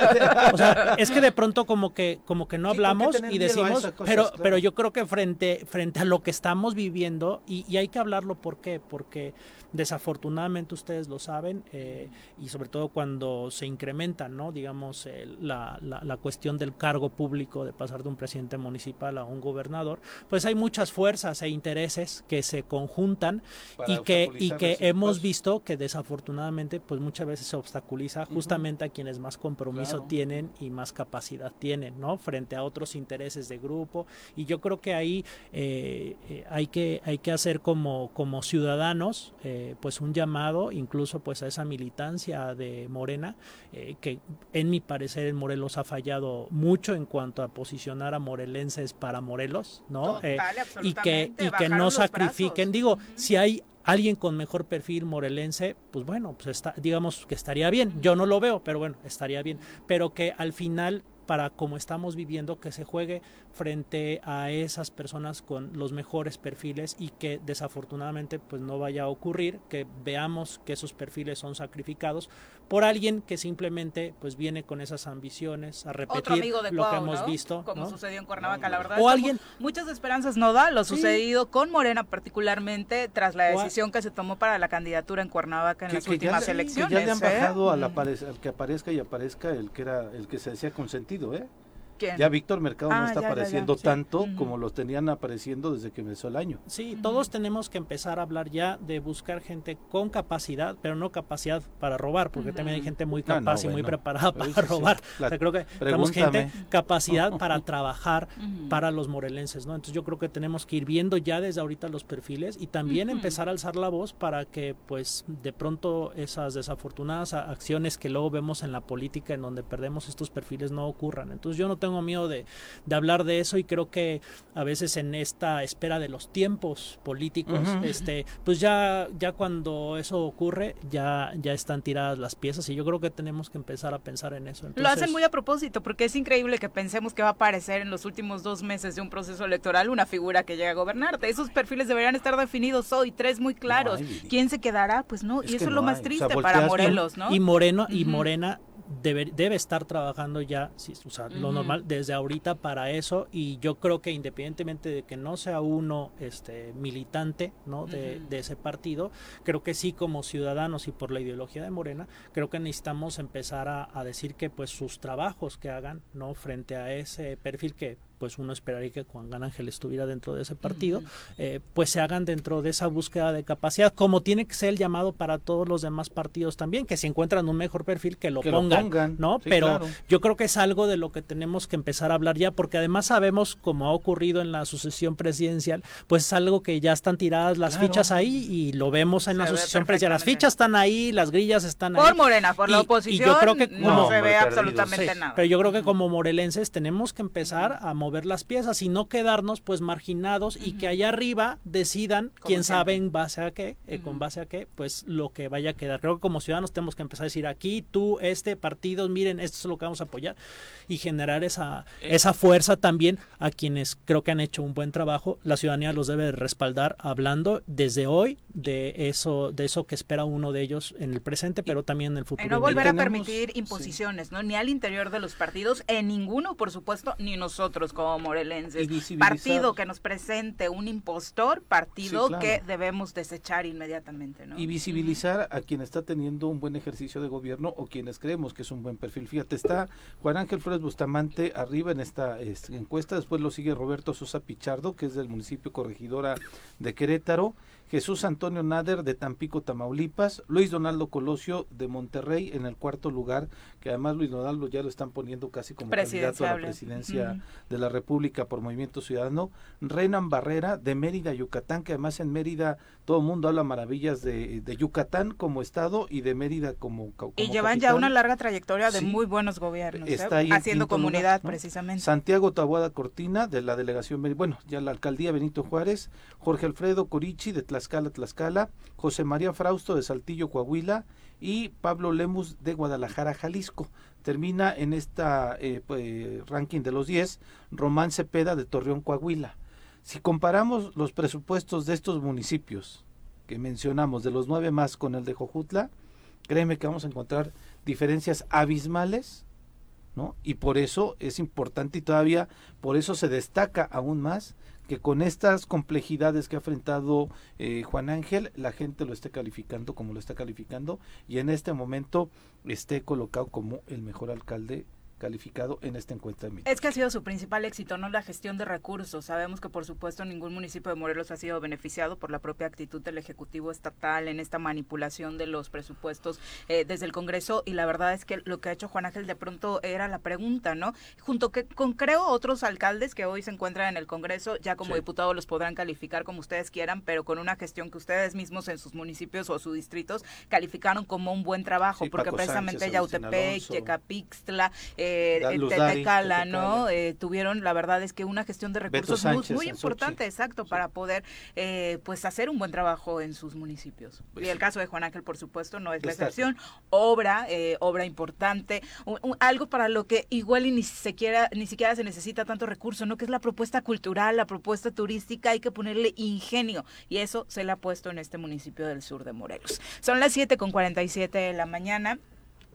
o sea, es que de pronto como que, como que no Sí, ¿por qué hablamos y decimos, cosas? pero, Claro. pero yo creo que frente, frente a lo que estamos viviendo y, y hay que hablarlo, ¿por qué? Porque desafortunadamente ustedes lo saben eh, y sobre todo cuando se incrementan, ¿no? Digamos el- la, la, la cuestión del cargo público de pasar de un presidente municipal a un gobernador, pues hay muchas fuerzas e intereses que se conjuntan Para y que, y que hemos visto que desafortunadamente pues muchas veces se obstaculiza justamente a quienes más compromiso Claro. tienen y más capacidad tienen, ¿no? Frente a otros intereses de grupo. Y yo creo que ahí eh, eh, hay, que, hay que hacer como, como ciudadanos eh, pues un llamado incluso pues a esa militancia de Morena eh, que en mi parecer en Morelos ha fallado mucho en cuanto a posicionar a morelenses para Morelos, ¿no? Eh, y que, y que no sacrifiquen. brazos. Digo, si hay alguien con mejor perfil morelense, pues bueno, pues está, digamos que estaría bien. Yo no lo veo, pero bueno, estaría bien. Pero que al final, para como estamos viviendo, que se juegue frente a esas personas con los mejores perfiles y que desafortunadamente pues no vaya a ocurrir que veamos que esos perfiles son sacrificados por alguien que simplemente pues viene con esas ambiciones a repetir Otro amigo de lo que hemos ¿no? visto Como ¿no? sucedió en Cuernavaca, la verdad. O es que alguien- mu- Muchas esperanzas no da lo Sí. sucedido con Morena, particularmente tras la decisión que se tomó para la candidatura en Cuernavaca en las que, que ya, últimas le- elecciones. que ya le han ¿eh? bajado al, Mm. que aparezca y aparezca el que era el que se decía consentido, ¿eh? ¿Quién? Ya Víctor Mercado Ah, no está ya, ya, ya. apareciendo Sí. tanto como los tenían apareciendo desde que empezó el año. Sí, todos tenemos que empezar a hablar ya de buscar gente con capacidad, pero no capacidad para robar, porque también hay gente muy No, no, capaz y muy preparada Pero para sí, robar. la- O sea, creo que tenemos gente capacidad para trabajar para los morelenses, ¿no? Entonces yo creo que tenemos que ir viendo ya desde ahorita los perfiles y también empezar a alzar la voz para que pues de pronto esas desafortunadas acciones que luego vemos en la política en donde perdemos estos perfiles no ocurran. Entonces yo no tengo miedo de, de hablar de eso y creo que a veces en esta espera de los tiempos políticos, este, pues ya, ya cuando eso ocurre, ya, ya están tiradas las piezas y yo creo que tenemos que empezar a pensar en eso. Lo hacen muy a propósito, porque es increíble que pensemos que va a aparecer en los últimos dos meses de un proceso electoral una figura que llega a gobernarte. Esos perfiles deberían estar definidos hoy, tres muy claros. hay. ¿Quién se quedará? Pues no, Es y eso es lo más hay. O sea, triste para Morelos, ¿no? Y Moreno y. Morena debe, debe estar trabajando ya, sí, o sea, lo normal desde ahorita para eso y yo creo que independientemente de que no sea uno este militante, ¿no? de, de ese partido, creo que sí como ciudadanos y por la ideología de Morena, creo que necesitamos empezar a, a decir que pues sus trabajos que hagan, ¿no? frente a ese perfil que pues uno esperaría que Juan Gan Ángel estuviera dentro de ese partido, eh, pues se hagan dentro de esa búsqueda de capacidad, como tiene que ser el llamado para todos los demás partidos también, que si encuentran un mejor perfil que lo Que lo pongan, ¿no? sí, Pero claro. yo creo que es algo de lo que tenemos que empezar a hablar ya, porque además sabemos, como ha ocurrido en la sucesión presidencial, pues es algo que ya están tiradas las Claro. fichas ahí y lo vemos en Se la sucesión presidencial. Las fichas están ahí, las grillas están ahí. Por Morena, por la Y- y yo oposición, creo que no se ve absolutamente Sí, nada. Pero yo creo que como morelenses tenemos que empezar a mover las piezas y no quedarnos pues marginados y que allá arriba decidan quién sabe en base a qué, eh, con base a qué, pues lo que vaya a quedar. Creo que como ciudadanos tenemos que empezar a decir aquí, tú, este partido, miren, esto es lo que vamos a apoyar y generar esa, Eh. esa fuerza también a quienes creo que han hecho un buen trabajo. La ciudadanía los debe de respaldar hablando desde hoy de eso, de eso que espera uno de ellos en el presente, pero también en el futuro. Y no volver a tenemos- permitir sí. imposiciones, ¿no? Ni al interior de los partidos, en ninguno, por supuesto, ni nosotros como morelenses. Partido que nos presente un impostor, partido Sí, claro. que debemos desechar inmediatamente, ¿no? Y visibilizar a quien está teniendo un buen ejercicio de gobierno o quienes creemos que es un buen perfil. Fíjate, está Juan Ángel Flores Bustamante arriba en esta encuesta, después lo sigue Roberto Sosa Pichardo, que es del municipio corregidora de Querétaro, Jesús Antonio Nader de Tampico, Tamaulipas, Luis Donaldo Colosio de Monterrey en el cuarto lugar, que además Luis Donaldo ya lo están poniendo casi como candidato a la presidencia de la República por Movimiento Ciudadano, Renan Barrera de Mérida, Yucatán, que además en Mérida todo el mundo habla maravillas de, de Yucatán como estado y de Mérida como, como Y llevan ya una larga trayectoria de Sí. muy buenos gobiernos, ¿eh? Está ahí en haciendo lugar, comunidad ¿no? precisamente. Santiago Tabuada Cortina de la delegación, Mérida- bueno, ya la alcaldía Benito Juárez, Jorge Alfredo Corichi de Tlaxcala, Tlaxcala, José María Frausto de Saltillo, Coahuila y Pablo Lemus de Guadalajara, Jalisco. Termina en esta eh, pues, ranking de los 10 Román Cepeda de Torreón, Coahuila. Si comparamos los presupuestos de estos municipios que mencionamos, de los nueve más con el de Jojutla, créeme que vamos a encontrar diferencias abismales ¿no? Y por eso es importante y todavía por eso se destaca aún más que con estas complejidades que ha enfrentado eh, Juan Ángel, la gente lo esté calificando como lo está calificando y en este momento esté colocado como el mejor alcalde calificado en esta encuesta. De es que ha sido su principal éxito, no la gestión de recursos. Sabemos que por supuesto ningún municipio de Morelos ha sido beneficiado por la propia actitud del Ejecutivo Estatal en esta manipulación de los presupuestos eh, desde el Congreso y la verdad es que lo que ha hecho Juan Ángel de pronto era la pregunta, ¿no? Junto que con creo otros alcaldes que hoy se encuentran en el Congreso, ya como diputados los podrán calificar como ustedes quieran, pero con una gestión que ustedes mismos en sus municipios o sus distritos calificaron como un buen trabajo, porque precisamente Yautepec, Yecapixtla, eh, Tetecala, ¿no? Eh, tuvieron, la verdad es que una gestión de recursos muy, importante, exacto, para poder eh, pues hacer un buen trabajo en sus municipios. Pues y el caso de Juan Ángel, por supuesto, no es la excepción. Obra, eh, obra importante, algo para lo que igual y ni siquiera, ni siquiera se necesita tanto recurso, ¿no? Que es la propuesta cultural, la propuesta turística, hay que ponerle ingenio. Y eso se le ha puesto en este municipio del sur de Morelos. Son las 7 con 47 de la mañana.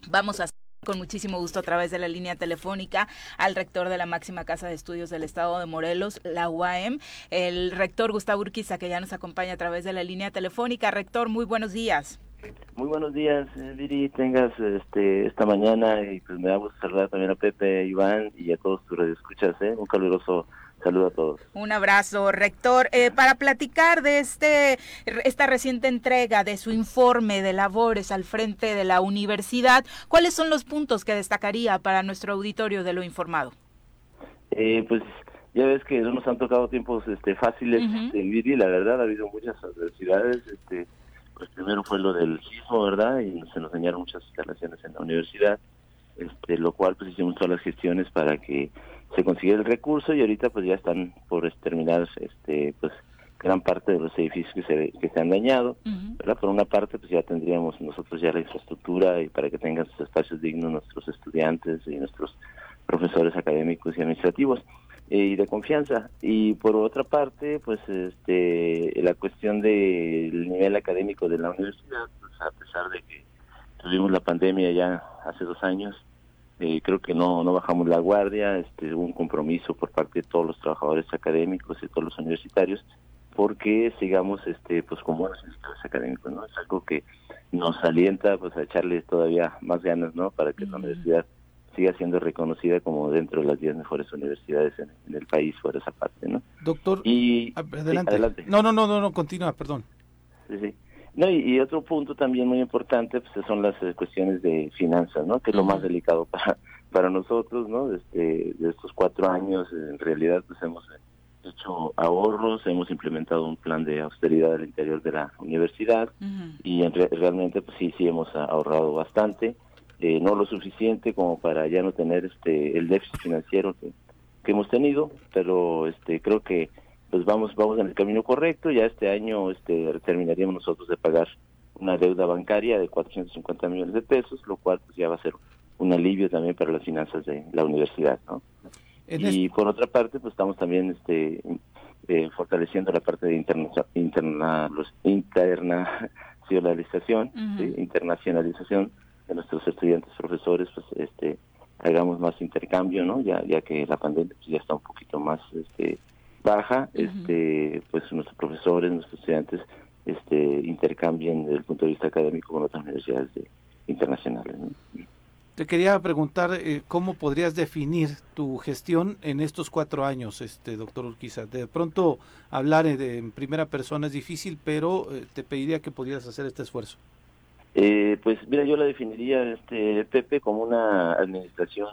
Vamos a con muchísimo gusto a través de la línea telefónica al rector de la máxima casa de estudios del estado de Morelos, la UAM, el rector Gustavo Urquiza, que ya nos acompaña a través de la línea telefónica. Rector, muy buenos días. Muy buenos días, eh, Viri, tengas este esta mañana y pues me da gusto saludar también a Pepe, Iván y a todos tus radioescuchas, ¿eh? un caluroso Saludo a todos. Un abrazo, rector. Eh, para platicar de este esta reciente entrega de su informe de labores al frente de la universidad, ¿cuáles son los puntos que destacaría para nuestro auditorio de lo informado? Eh, pues ya ves que no nos han tocado tiempos este, fáciles en Viri, la verdad, ha habido muchas adversidades. Este, pues primero fue lo del sismo, ¿verdad? Y se nos dañaron muchas instalaciones en la universidad, este, lo cual pues hicimos todas las gestiones para que se consiguió el recurso y ahorita pues ya están por terminar este pues gran parte de los edificios que se, que se han dañado, ¿verdad? Por una parte pues ya tendríamos nosotros ya la infraestructura y para que tengan sus espacios dignos nuestros estudiantes y nuestros profesores académicos y administrativos eh, y de confianza y por otra parte pues este la cuestión del nivel académico de la universidad pues a pesar de que tuvimos la pandemia ya hace dos años eh, creo que no, no bajamos la guardia, este, hubo un compromiso por parte de todos los trabajadores académicos y todos los universitarios porque sigamos este pues como buenos universitarios académicos, ¿no? Es algo que nos alienta pues a echarle todavía más ganas, ¿no? Para que la universidad siga siendo reconocida como dentro de las 10 mejores universidades en, el país por esa parte, ¿no? Doctor, y, adelante. No, no, no, no, no, continúa, perdón. Sí, sí. No, y, otro punto también muy importante pues son las eh, cuestiones de finanzas, ¿no? Que es lo más delicado para para nosotros, ¿no? Este, de estos cuatro años, en realidad, pues hemos hecho ahorros, hemos implementado un plan de austeridad al interior de la universidad y realmente, pues sí, sí hemos ahorrado bastante, eh, no lo suficiente como para ya no tener este el déficit financiero que, que hemos tenido, pero este creo que pues vamos vamos en el camino correcto. Ya este año este terminaríamos nosotros de pagar una deuda bancaria de 450 millones de pesos, lo cual pues ya va a ser un alivio también para las finanzas de la universidad, ¿no? Y por otra parte, pues estamos también este eh, fortaleciendo la parte de interna, interna los, internacionalización, internacionalización de nuestros estudiantes, profesores, pues este hagamos más intercambio, ¿no? Ya ya que la pandemia pues, ya está un poquito más este baja, este pues nuestros profesores, nuestros estudiantes este intercambien desde el punto de vista académico con otras universidades internacionales. Te quería preguntar eh, cómo podrías definir tu gestión en estos cuatro años, este doctor Urquiza. De pronto hablar en, primera persona es difícil, pero eh, te pediría que pudieras hacer este esfuerzo. Eh, pues mira, yo la definiría, este Pepe, como una administración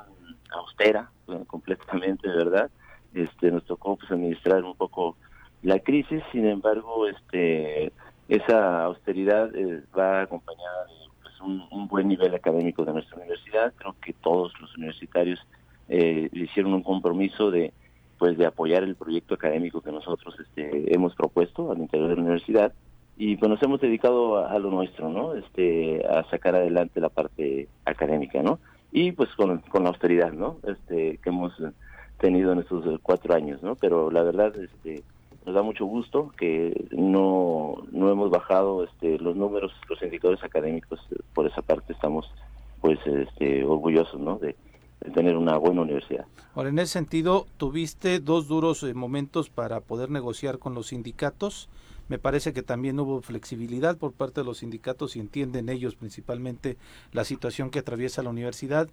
austera, completamente, ¿verdad? Este, nos tocó pues administrar un poco la crisis, sin embargo, este, esa austeridad va acompañada de un, buen nivel académico de nuestra universidad. Creo que todos los universitarios eh, hicieron un compromiso de pues de apoyar el proyecto académico que nosotros este, hemos propuesto al interior de la universidad y pues nos hemos dedicado a, lo nuestro, ¿no? Este, a sacar adelante la parte académica, ¿no? Y pues con, con la austeridad, ¿no? Este, que hemos tenido en estos cuatro años, ¿no? Pero la verdad, este, nos da mucho gusto que no, no hemos bajado este, los números, los indicadores académicos, por esa parte estamos pues este, orgullosos ¿no? de, tener una buena universidad. Ahora, en ese sentido, tuviste dos duros eh, momentos para poder negociar con los sindicatos, Me parece que también hubo flexibilidad por parte de los sindicatos y entienden ellos principalmente la situación que atraviesa la universidad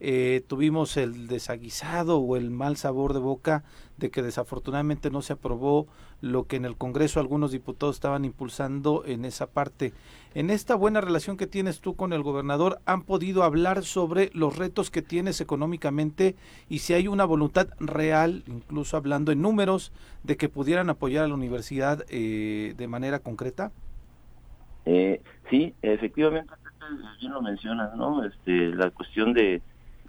eh, tuvimos el desaguisado o el mal sabor de boca de que desafortunadamente no se aprobó lo que en el Congreso algunos diputados estaban impulsando en esa parte. En esta buena relación que tienes tú con el gobernador, ¿han podido hablar sobre los retos que tienes económicamente y si hay una voluntad real, incluso hablando en números, de que pudieran apoyar a la universidad eh, de manera concreta? Eh, sí, efectivamente, bien lo mencionas, ¿no? Este, la cuestión de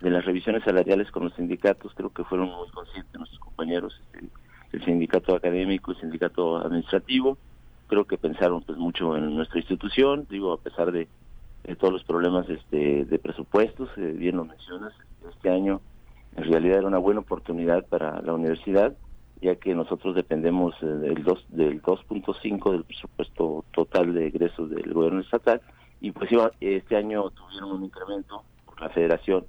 de las revisiones salariales con los sindicatos, creo que fueron muy conscientes nuestros compañeros, este, el sindicato académico, el sindicato administrativo, creo que pensaron pues mucho en nuestra institución, digo, a pesar de, todos los problemas este, de presupuestos, eh, bien lo mencionas, este año en realidad era una buena oportunidad para la universidad, ya que nosotros dependemos eh, del 2 del 2.5 del presupuesto total de egresos del gobierno estatal y pues este año tuvieron un incremento por la federación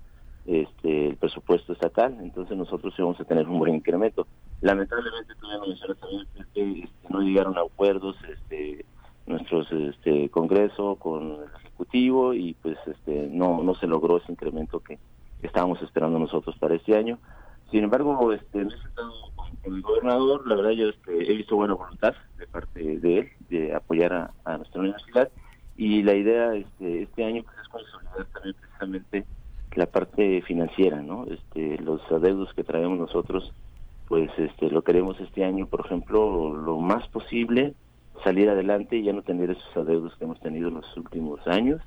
este, el presupuesto estatal, entonces nosotros íbamos a tener un buen incremento. Lamentablemente, también este, no llegaron a acuerdos este, nuestros este, Congreso con el Ejecutivo y pues este, no, no se logró ese incremento que, estábamos esperando nosotros para este año. Sin embargo, este, he estado con, el gobernador, la verdad yo este, he visto buena voluntad de parte de él de apoyar a, nuestra universidad y la idea este, este año pues, es consolidar también precisamente la parte financiera, ¿no? Este, los adeudos que traemos nosotros, pues este, lo queremos este año, por ejemplo, lo más posible, salir adelante y ya no tener esos adeudos que hemos tenido en los últimos años,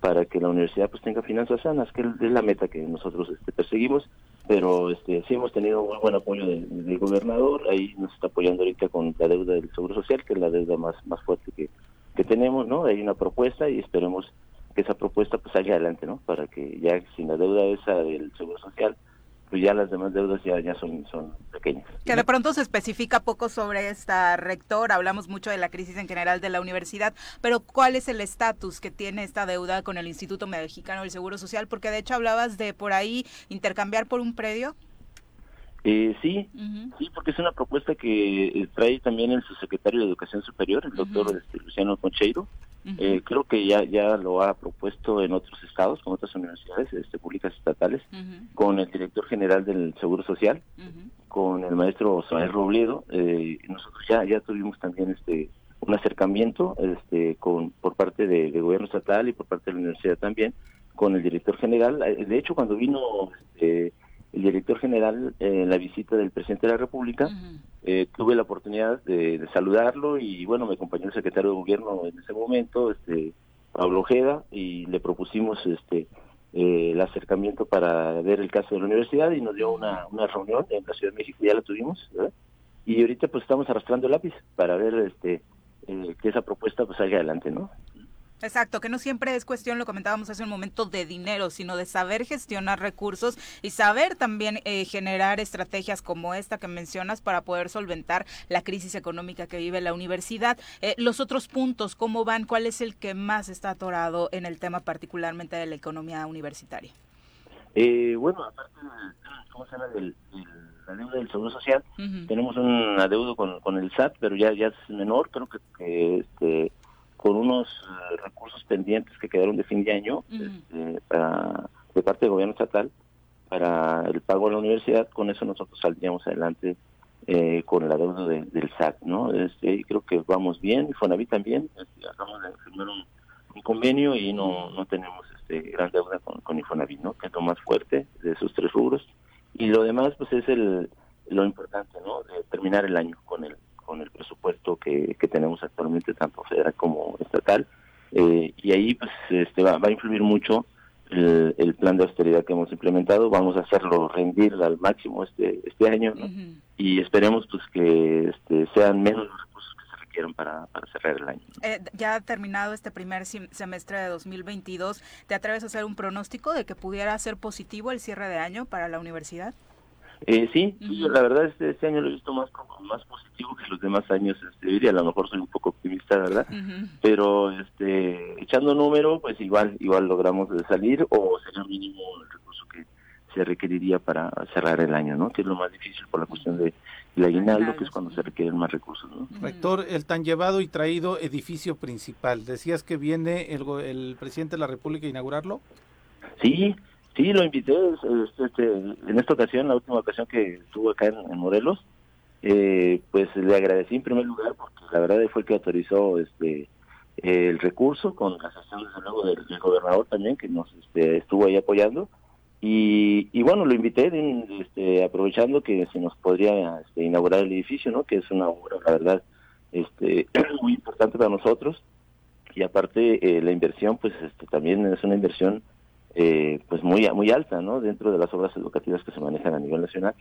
para que la universidad pues tenga finanzas sanas, que es la meta que nosotros este, perseguimos, pero este, sí hemos tenido muy buen apoyo del, gobernador, ahí nos está apoyando ahorita con la deuda del Seguro Social, que es la deuda más, más fuerte que tenemos, ¿no? Hay una propuesta y esperemos que esa propuesta pues salga adelante, ¿no? Para que ya sin la deuda esa del Seguro Social, pues ya las demás deudas ya, ya son, son pequeñas. Que de pronto se especifica poco sobre esta rector, hablamos mucho de la crisis en general de la universidad, pero ¿cuál es el estatus que tiene esta deuda con el Instituto Mexicano del Seguro Social? Porque de hecho hablabas de por ahí intercambiar por un predio. Eh, sí, sí, porque es una propuesta que eh, trae también el subsecretario de Educación Superior, el doctor este, Luciano Concheiro, eh, creo que ya ya lo ha propuesto en otros estados, con otras universidades este, públicas estatales, con el director general del Seguro Social, con el maestro Soael Robledo. Eh, nosotros ya ya tuvimos también este un acercamiento este con por parte del de gobierno estatal y por parte de la universidad también con el director general. Eh, de hecho, cuando vino este, el director general en la visita del presidente de la República, eh, tuve la oportunidad de, saludarlo y bueno, me acompañó el secretario de gobierno en ese momento, este Pablo Ojeda, y le propusimos este eh, el acercamiento para ver el caso de la universidad y nos dio una, una reunión en la Ciudad de México, ya la tuvimos, y ahorita pues estamos arrastrando el lápiz para ver este eh, que esa propuesta pues salga adelante, ¿no? Exacto, que no siempre es cuestión, lo comentábamos hace un momento, de dinero, sino de saber gestionar recursos y saber también eh, generar estrategias como esta que mencionas para poder solventar la crisis económica que vive la universidad. Eh, los otros puntos, ¿cómo van? ¿Cuál es el que más está atorado en el tema particularmente de la economía universitaria? Eh, bueno, aparte, ¿cómo se llama? Del, la deuda del Seguro Social, tenemos un adeudo con, con el SAT, pero ya, ya es menor, creo que, que este con unos eh, recursos pendientes que quedaron de fin de año este, para, de parte del gobierno estatal para el pago a la universidad, con eso nosotros saldríamos adelante eh, con la deuda del SAT, ¿no? Este, creo que vamos bien, Fonaví también, este, acabamos de firmar un, convenio y no, no tenemos este gran deuda con, con Infonavit, ¿no? Que es lo más fuerte de esos tres rubros. Y lo demás, pues es el lo importante, ¿no? De terminar el año con el con el presupuesto que, que tenemos actualmente, tanto federal como estatal. Eh, y ahí pues este va, va a influir mucho el, plan de austeridad que hemos implementado. Vamos a hacerlo rendir al máximo este este año y esperemos pues que este, sean menos los recursos que se requieran para, para cerrar el año. Eh, ya terminado este primer semestre de 2022, ¿te atreves a hacer un pronóstico de que pudiera ser positivo el cierre de año para la universidad? Eh, sí, la verdad este, este año lo he visto más más positivo que los demás años, este, diría, a lo mejor soy un poco optimista, ¿verdad? Pero este, echando número, pues igual igual logramos salir o sería mínimo el recurso que se requeriría para cerrar el año, ¿no? Que es lo más difícil por la cuestión de el aguinaldo, que es cuando se requieren más recursos. ¿no? Rector, el tan llevado y traído edificio principal, ¿decías que viene el, el presidente de la República a inaugurarlo? Sí, sí, lo invité este, en esta ocasión, la última ocasión que estuvo acá en, Morelos, eh, pues le agradecí en primer lugar porque la verdad fue el que autorizó este el recurso con la asociación desde luego del, gobernador también que nos este, estuvo ahí apoyando y, bueno, lo invité este, aprovechando que se nos podría este, inaugurar el edificio, ¿no? Que es una obra, la verdad, este, muy importante para nosotros. Y aparte, eh, la inversión, pues este, también es una inversión eh, pues muy muy alta, ¿no? Dentro de las obras educativas que se manejan a nivel nacional.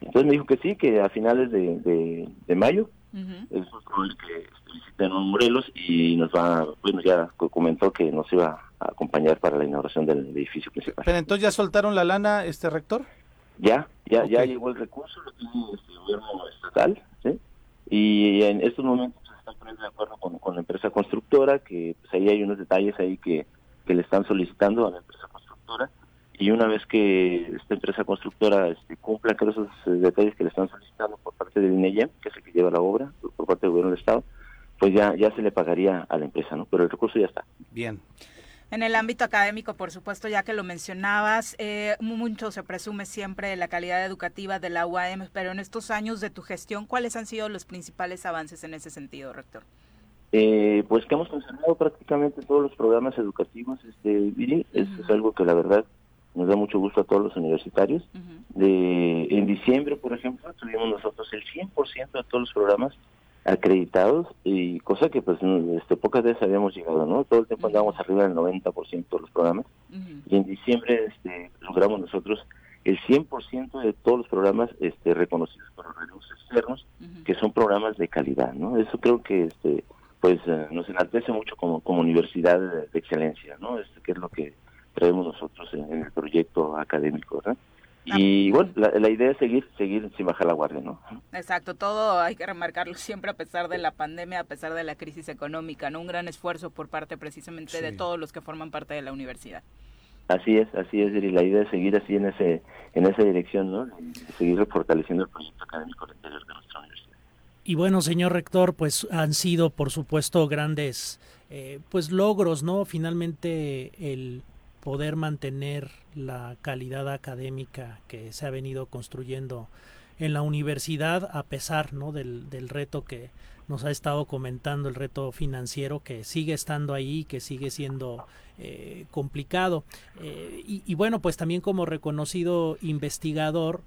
Entonces me dijo que sí, que a finales de, de, mayo es probable que visiten Morelos y nos va, bueno, ya comentó que nos iba acompañar para la inauguración del edificio principal. Pero entonces ya soltaron la lana, este rector. Ya, ya, ya llegó el recurso, lo tiene este gobierno estatal, ¿sí? Y en estos momentos se está poniendo de acuerdo con, la empresa constructora, que pues ahí hay unos detalles ahí que, que le están solicitando a la empresa constructora. Y una vez que esta empresa constructora este, cumpla con esos eh, detalles que le están solicitando por parte del INEYEM, que es el que lleva la obra, por parte del gobierno del Estado, pues ya, ya se le pagaría a la empresa, ¿no? Pero el recurso ya está. Bien. En el ámbito académico, por supuesto, ya que lo mencionabas, eh, mucho se presume siempre de la calidad educativa de la UAM, pero en estos años de tu gestión, ¿cuáles han sido los principales avances en ese sentido, rector? Eh, pues que hemos conservado prácticamente todos los programas educativos, este, Viri, eso es algo que la verdad nos da mucho gusto a todos los universitarios. de, en diciembre, por ejemplo, tuvimos nosotros el 100% de todos los programas acreditados y cosa que pues este, pocas veces habíamos llegado, ¿no? Todo el tiempo andábamos arriba del 90% de los programas y en diciembre este, logramos nosotros el 100% de todos los programas este, reconocidos por los organismos externos, que son programas de calidad, ¿no? Eso creo que este pues eh, nos enaltece mucho como, como universidad de, excelencia, ¿no? Este, que es lo que traemos nosotros en, en el proyecto académico, ¿verdad? Y bueno, la, idea es seguir, seguir sin bajar la guardia, ¿no? Exacto, todo hay que remarcarlo siempre a pesar de la pandemia, a pesar de la crisis económica, ¿no? Un gran esfuerzo por parte precisamente de todos los que forman parte de la universidad. Así es, así es, y la idea es seguir así en ese en esa dirección, ¿no? seguir fortaleciendo el proyecto académico del interior de nuestra universidad. Y bueno, señor rector, pues han sido, por supuesto, grandes eh, pues logros, ¿no? Finalmente el poder mantener la calidad académica que se ha venido construyendo en la universidad a pesar ¿no? del, del reto que nos ha estado comentando, el reto financiero que sigue estando ahí, que sigue siendo eh, complicado. Eh, y, y, bueno, pues también como reconocido investigador,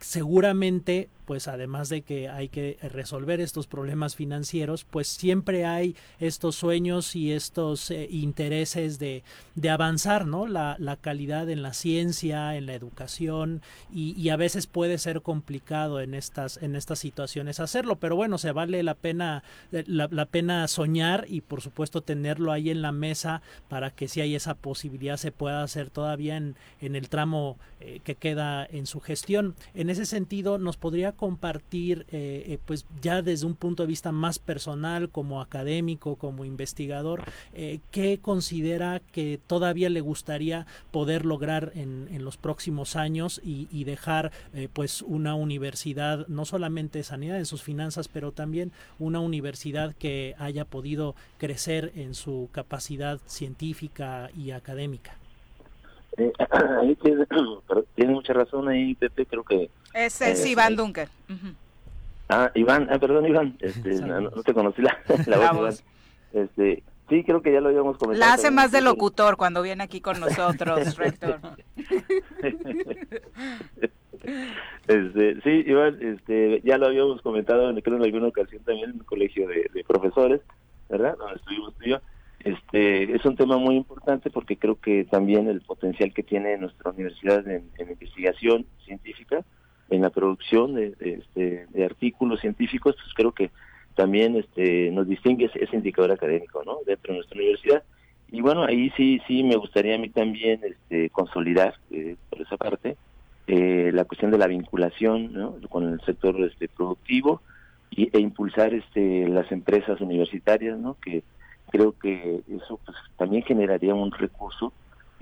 seguramente pues además de que hay que resolver estos problemas financieros, pues siempre hay estos sueños y estos eh, intereses de, de, avanzar, ¿no? La, la, calidad en la ciencia, en la educación, y, a veces puede ser complicado en estas, en estas situaciones hacerlo, pero bueno, se vale la pena, eh, la, la pena soñar y por supuesto tenerlo ahí en la mesa para que si hay esa posibilidad se pueda hacer todavía en, en el tramo eh, que queda en su gestión. En ese sentido, nos podría compartir, eh, eh, pues ya desde un punto de vista más personal, como académico, como investigador, eh, qué considera que todavía le gustaría poder lograr en, los próximos años y, dejar pues una universidad, no solamente sanidad en sus finanzas, pero también una universidad que haya podido crecer en su capacidad científica y académica. ahí tiene, tiene, mucha razón ahí, Pepe, creo que... Ese es Iván Dunker. Ah, Iván, ah, perdón, Iván, este, no, te conocí la, la voz, Este, sí, creo que ya lo habíamos comentado. La hace más de locutor cuando viene aquí con nosotros, rector. este, sí, Iván, este, ya lo habíamos comentado, creo en alguna ocasión también en un colegio de, de profesores, ¿verdad? Donde estuvimos tú y yo. Este, es un tema muy importante porque creo que también el potencial que tiene nuestra universidad en, investigación científica, en la producción de, este, de artículos científicos, pues creo que también este, nos distingue ese, indicador académico dentro de nuestra universidad. Y bueno, ahí sí sí me gustaría a mí también este, consolidar eh, por esa parte eh, la cuestión de la vinculación ¿no? con el sector este, productivo y, e impulsar este, las empresas universitarias ¿no? que creo que eso pues, también generaría un recurso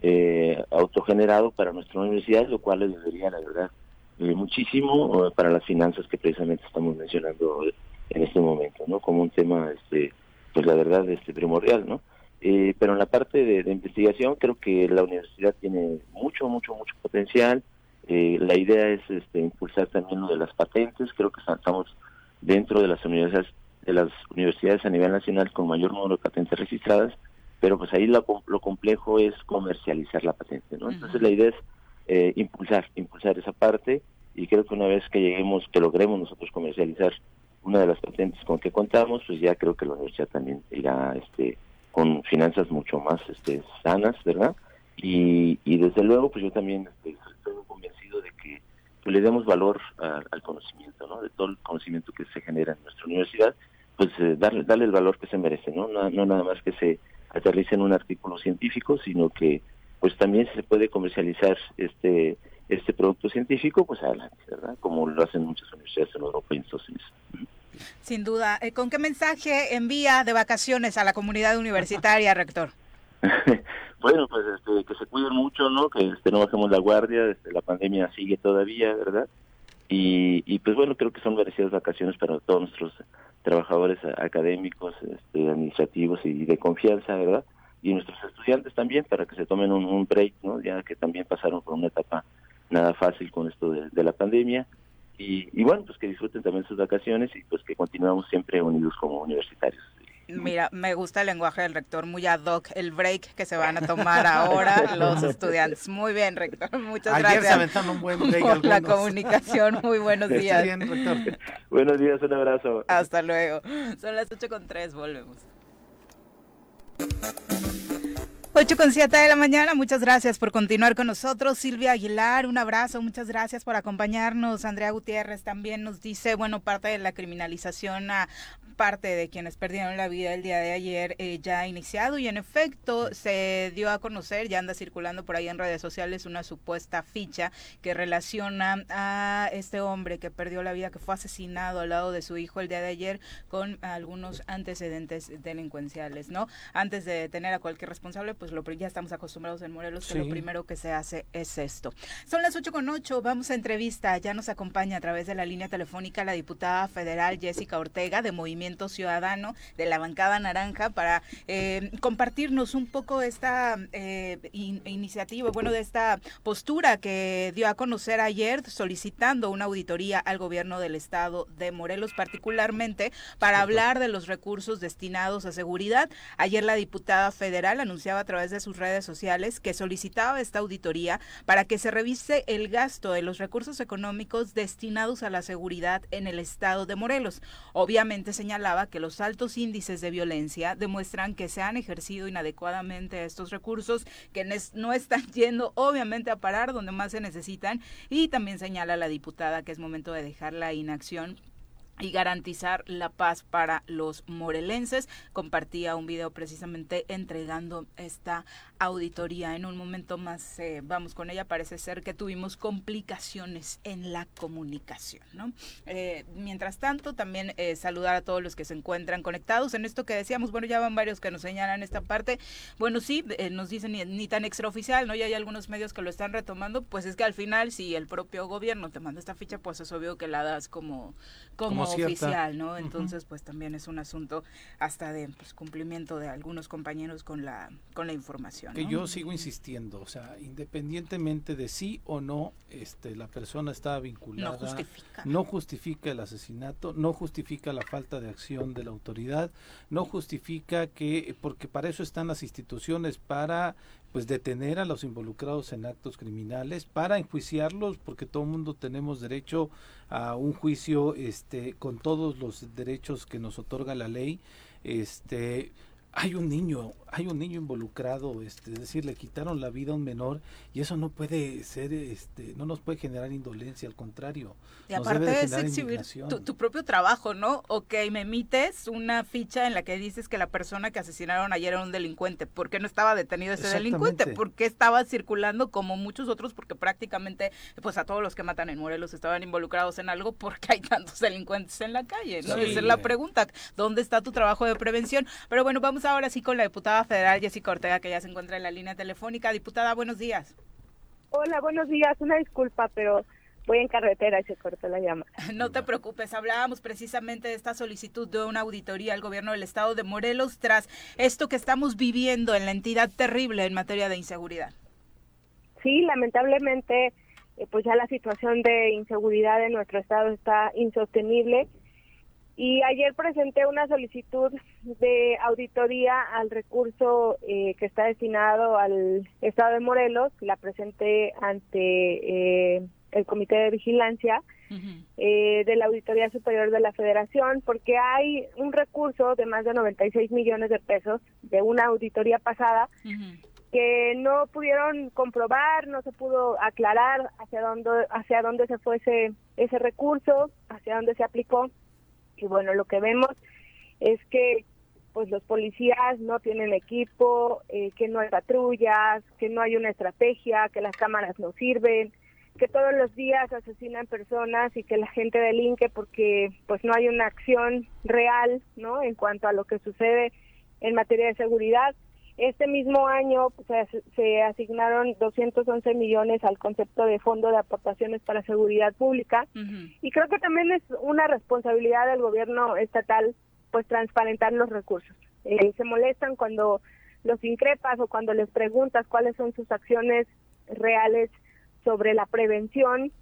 eh, autogenerado para nuestra universidad, lo cual le debería, la verdad, eh, muchísimo para las finanzas que precisamente estamos mencionando en este momento, ¿no? Como un tema, este, pues la verdad, este primordial, ¿no? Eh, pero en la parte de, investigación creo que la universidad tiene mucho, mucho, mucho potencial. Eh, la idea es este, impulsar también lo de las patentes. Creo que estamos dentro de las universidades de las universidades a nivel nacional con mayor número de patentes registradas, pero pues ahí lo, lo complejo es comercializar la patente, ¿no? Entonces la idea es eh, impulsar, impulsar esa parte y creo que una vez que lleguemos, que logremos nosotros comercializar una de las patentes con que contamos, pues ya creo que la universidad también irá este, con finanzas mucho más este, sanas, ¿verdad? Y, y desde luego, pues yo también este, estoy convencido de que pues, le demos valor al conocimiento, ¿no? De todo el conocimiento que se genera en nuestra universidad, pues eh, darle, darle el valor que se merece, ¿no? ¿no? No nada más que se aterrice en un artículo científico, sino que pues también se puede comercializar este este producto científico, pues adelante, ¿verdad? Como lo hacen muchas universidades en Europa y en Estados Unidos. Sin duda. Eh, ¿Con qué mensaje envía de vacaciones a la comunidad universitaria, rector? bueno, pues este, que se cuiden mucho, ¿no? Que este, no bajemos la guardia, este, la pandemia sigue todavía, ¿verdad? Y, y pues bueno, creo que son merecidas vacaciones para todos nuestros trabajadores académicos, este, administrativos y de confianza, ¿verdad? Y nuestros estudiantes también, para que se tomen un, break, ¿no? Ya que también pasaron por una etapa nada fácil con esto de la pandemia y, bueno, pues que disfruten también sus vacaciones y pues que continuamos siempre unidos como universitarios. Mira, me gusta el lenguaje del rector, muy ad hoc, el break que se van a tomar ahora los estudiantes. Muy bien, rector, muchas Ayer gracias. Se un buen break por la comunicación, muy buenos días. Bien, rector. buenos días, un abrazo. Hasta luego. Son las 8 con 3, volvemos. 8 con 7 de la mañana, muchas gracias por continuar con nosotros. Silvia Aguilar, un abrazo, muchas gracias por acompañarnos. Andrea Gutiérrez también nos dice, bueno, parte de la criminalización a parte de quienes perdieron la vida el día de ayer eh, ya ha iniciado y en efecto se dio a conocer, ya anda circulando por ahí en redes sociales una supuesta ficha que relaciona a este hombre que perdió la vida, que fue asesinado al lado de su hijo el día de ayer con algunos antecedentes delincuenciales, ¿no? Antes de detener a cualquier responsable, pues lo ya estamos acostumbrados en Morelos que lo primero que se hace es esto. Son las ocho con ocho, vamos a entrevista, ya nos acompaña a través de la línea telefónica la diputada federal Jessica Ortega de Movimiento Ciudadano de la bancada naranja para eh, compartirnos un poco esta eh, iniciativa, bueno, de esta postura que dio a conocer ayer solicitando una auditoría al gobierno del estado de Morelos, particularmente para hablar de los recursos destinados a seguridad. Ayer la diputada federal anunciaba a través de sus redes sociales que solicitaba esta auditoría para que se revise el gasto de los recursos económicos destinados a la seguridad en el estado de Morelos. Obviamente señala señalaba que los altos índices de violencia demuestran que se han ejercido inadecuadamente estos recursos, que no están yendo obviamente a parar donde más se necesitan. Y también señala la diputada que es momento de dejar la inacción y garantizar la paz para los morelenses. Compartía un video precisamente entregando esta auditoría. En un momento más eh, vamos con ella. Parece ser que tuvimos complicaciones en la comunicación. ¿no? Eh, mientras tanto, también eh, saludar a todos los que se encuentran conectados en esto que decíamos. Bueno, ya van varios que nos señalan esta parte. Bueno, sí, nos dicen ni, tan extraoficial, ¿no? Ya hay algunos medios que lo están retomando. Pues es que al final, si el propio gobierno te manda esta ficha, pues es obvio que la das como, como oficial, ¿no? Entonces, pues también es un asunto hasta de pues, cumplimiento de algunos compañeros con la, con la información. Que yo sigo insistiendo, o sea, independientemente de sí o no este, la persona está vinculada, no justifica. no justifica el asesinato, no justifica la falta de acción de la autoridad, no justifica que, porque para eso están las instituciones, para pues detener a los involucrados en actos criminales para enjuiciarlos porque todo el mundo tenemos derecho a un juicio este con todos los derechos que nos otorga la ley este hay un niño, hay un niño involucrado, este, es decir, le quitaron la vida a un menor y eso no puede ser, este, no nos puede generar indolencia, al contrario. Y aparte es exhibir tu, propio trabajo, ¿no? Ok, me emites una ficha en la que dices que la persona que asesinaron ayer era un delincuente. ¿Por qué no estaba detenido ese delincuente? ¿Por qué estaba circulando como muchos otros? Porque prácticamente, pues a todos los que matan en Morelos estaban involucrados en algo porque hay tantos delincuentes en la calle, ¿no? Esa es la pregunta. ¿Dónde está tu trabajo de prevención? Pero bueno, vamos ahora sí con la diputada federal Jessica Ortega, que ya se encuentra en la línea telefónica. Diputada, buenos días. Hola, buenos días. Una disculpa, pero voy en carretera y se cortó la llama. No te preocupes, hablábamos precisamente de esta solicitud de una auditoría al gobierno del estado de Morelos tras esto que estamos viviendo en la entidad terrible en materia de inseguridad. Sí, lamentablemente, eh, pues ya la situación de inseguridad en nuestro estado está insostenible. Y ayer presenté una solicitud de auditoría al recurso eh, que está destinado al Estado de Morelos. La presenté ante eh, el Comité de Vigilancia eh, de la Auditoría Superior de la Federación, porque hay un recurso de más de 96 millones de pesos de una auditoría pasada que no pudieron comprobar, no se pudo aclarar hacia dónde, hacia dónde se fue ese, ese recurso, hacia dónde se aplicó. Y bueno, lo que vemos es que pues los policías no tienen equipo, eh, que no hay patrullas, que no hay una estrategia, que las cámaras no sirven, que todos los días asesinan personas y que la gente delinque porque pues no hay una acción real, ¿no? En cuanto a lo que sucede en materia de seguridad. Este mismo año pues, se asignaron 211 millones al concepto de fondo de aportaciones para seguridad pública. Y creo que también es una responsabilidad del gobierno estatal pues transparentar los recursos. Eh, se molestan cuando los increpas o cuando les preguntas cuáles son sus acciones reales sobre la prevención,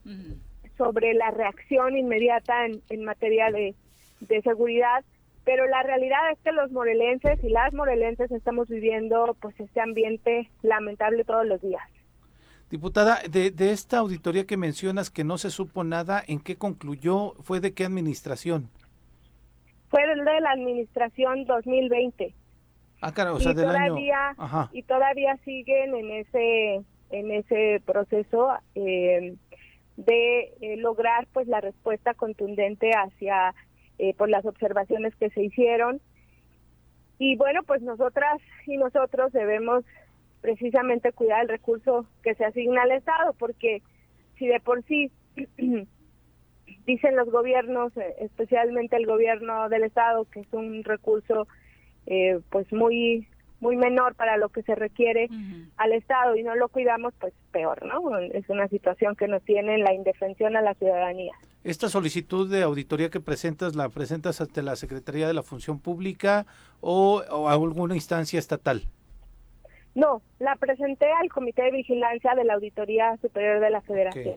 sobre la reacción inmediata en, en materia de, de seguridad pero la realidad es que los morelenses y las morelenses estamos viviendo pues este ambiente lamentable todos los días. Diputada, de, de esta auditoría que mencionas que no se supo nada, ¿en qué concluyó? ¿Fue de qué administración? Fue de la administración 2020. Ah, claro, o sea, y del todavía, año... Y todavía siguen en ese, en ese proceso eh, de eh, lograr pues la respuesta contundente hacia eh, por las observaciones que se hicieron. Y bueno, pues nosotras y nosotros debemos precisamente cuidar el recurso que se asigna al Estado, porque si de por sí dicen los gobiernos, eh, especialmente el gobierno del Estado, que es un recurso eh, pues muy muy menor para lo que se requiere al Estado y no lo cuidamos, pues peor, ¿no? Es una situación que nos tiene en la indefensión a la ciudadanía. ¿Esta solicitud de auditoría que presentas la presentas ante la Secretaría de la Función Pública o, a alguna instancia estatal? No, la presenté al Comité de Vigilancia de la Auditoría Superior de la Federación.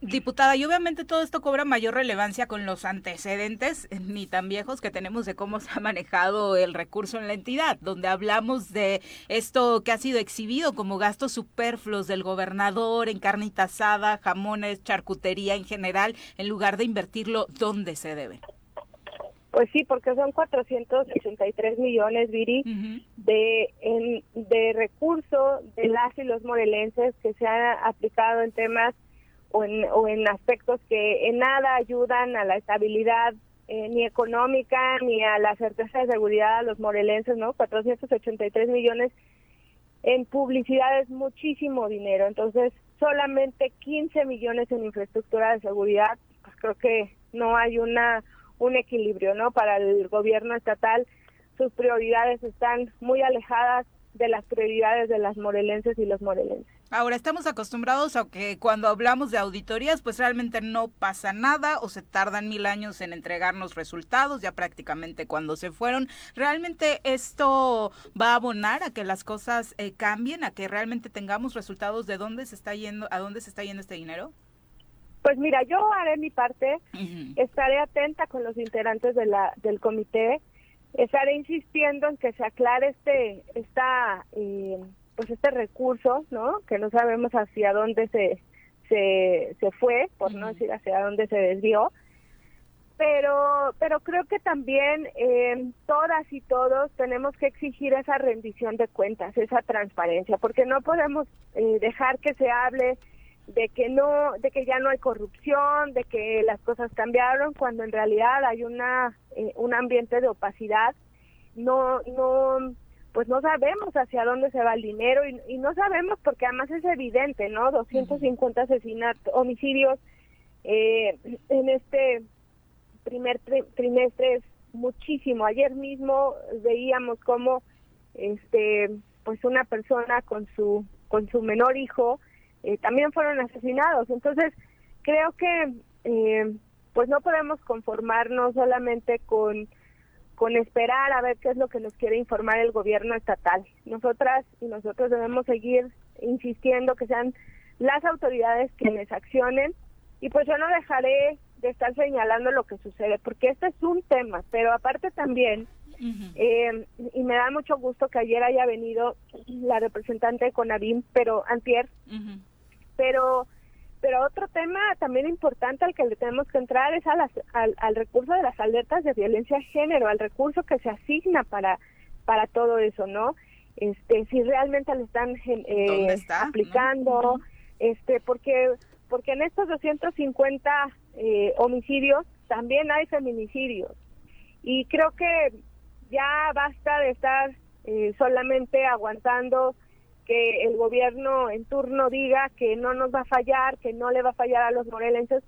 Diputada, y obviamente todo esto cobra mayor relevancia con los antecedentes, ni tan viejos que tenemos de cómo se ha manejado el recurso en la entidad, donde hablamos de esto que ha sido exhibido como gastos superfluos del gobernador en carnita asada, jamones, charcutería en general, en lugar de invertirlo donde se debe. Pues sí, porque son 483 millones, Viri, de, en, de recursos de las y los morelenses que se han aplicado en temas o en, o en aspectos que en nada ayudan a la estabilidad eh, ni económica ni a la certeza de seguridad a los morelenses, ¿no? 483 millones en publicidad es muchísimo dinero, entonces solamente 15 millones en infraestructura de seguridad, pues creo que no hay una un equilibrio, ¿no? Para el gobierno estatal sus prioridades están muy alejadas de las prioridades de las morelenses y los morelenses. Ahora estamos acostumbrados a que cuando hablamos de auditorías, pues realmente no pasa nada o se tardan mil años en entregarnos resultados, ya prácticamente cuando se fueron. ¿Realmente esto va a abonar a que las cosas eh, cambien, a que realmente tengamos resultados de dónde se está yendo, a dónde se está yendo este dinero? Pues mira, yo haré mi parte, estaré atenta con los integrantes de la, del comité, estaré insistiendo en que se aclare este, esta... Eh, pues este recurso, ¿no? Que no sabemos hacia dónde se, se, se fue, por no decir hacia dónde se desvió. Pero, pero creo que también eh, todas y todos tenemos que exigir esa rendición de cuentas, esa transparencia, porque no podemos eh, dejar que se hable de que no, de que ya no hay corrupción, de que las cosas cambiaron, cuando en realidad hay una eh, un ambiente de opacidad. No, no, pues no sabemos hacia dónde se va el dinero y, no sabemos porque además es evidente, ¿no? 250 asesinatos, homicidios eh, en este primer trimestre es muchísimo. Ayer mismo veíamos cómo este pues una persona con su con su menor hijo eh, también fueron asesinados. Entonces, creo que eh, pues no podemos conformarnos solamente con, con esperar a ver qué es lo que nos quiere informar el gobierno estatal. Nosotras y nosotros debemos seguir insistiendo que sean las autoridades quienes accionen y pues yo no dejaré de estar señalando lo que sucede, porque este es un tema, pero aparte también, eh, y me da mucho gusto que ayer haya venido la representante de Conavim, pero antier, pero pero otro tema también importante al que le tenemos que entrar es a las, al, recurso de las alertas de violencia de género, al recurso que se asigna para para todo eso, ¿no? Este, si realmente lo están eh, aplicando, este, porque porque en estos 250 eh, homicidios también hay feminicidios. Y creo que ya basta de estar eh, solamente aguantando que el gobierno en turno diga que no nos va a fallar, que no le va a fallar a los morelenses,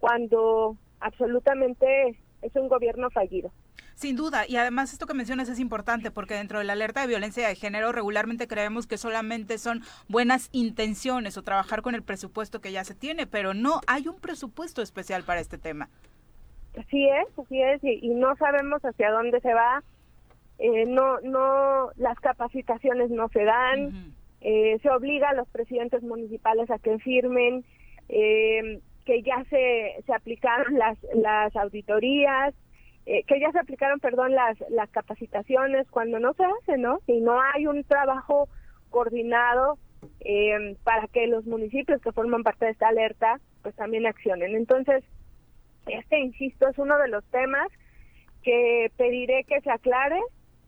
cuando absolutamente es un gobierno fallido. Sin duda, y además esto que mencionas es importante porque dentro de la alerta de violencia de género regularmente creemos que solamente son buenas intenciones o trabajar con el presupuesto que ya se tiene, pero no, hay un presupuesto especial para este tema. Así es, así es, y, no sabemos hacia dónde se va, eh, no, no, las capacitaciones no se dan, eh, se obliga a los presidentes municipales a que firmen, eh, que ya se, se aplicaron las, las auditorías, eh, que ya se aplicaron, perdón, las, las capacitaciones cuando no se hace, ¿no? Si no hay un trabajo coordinado eh, para que los municipios que forman parte de esta alerta, pues también accionen. Entonces, este, insisto, es uno de los temas que pediré que se aclare,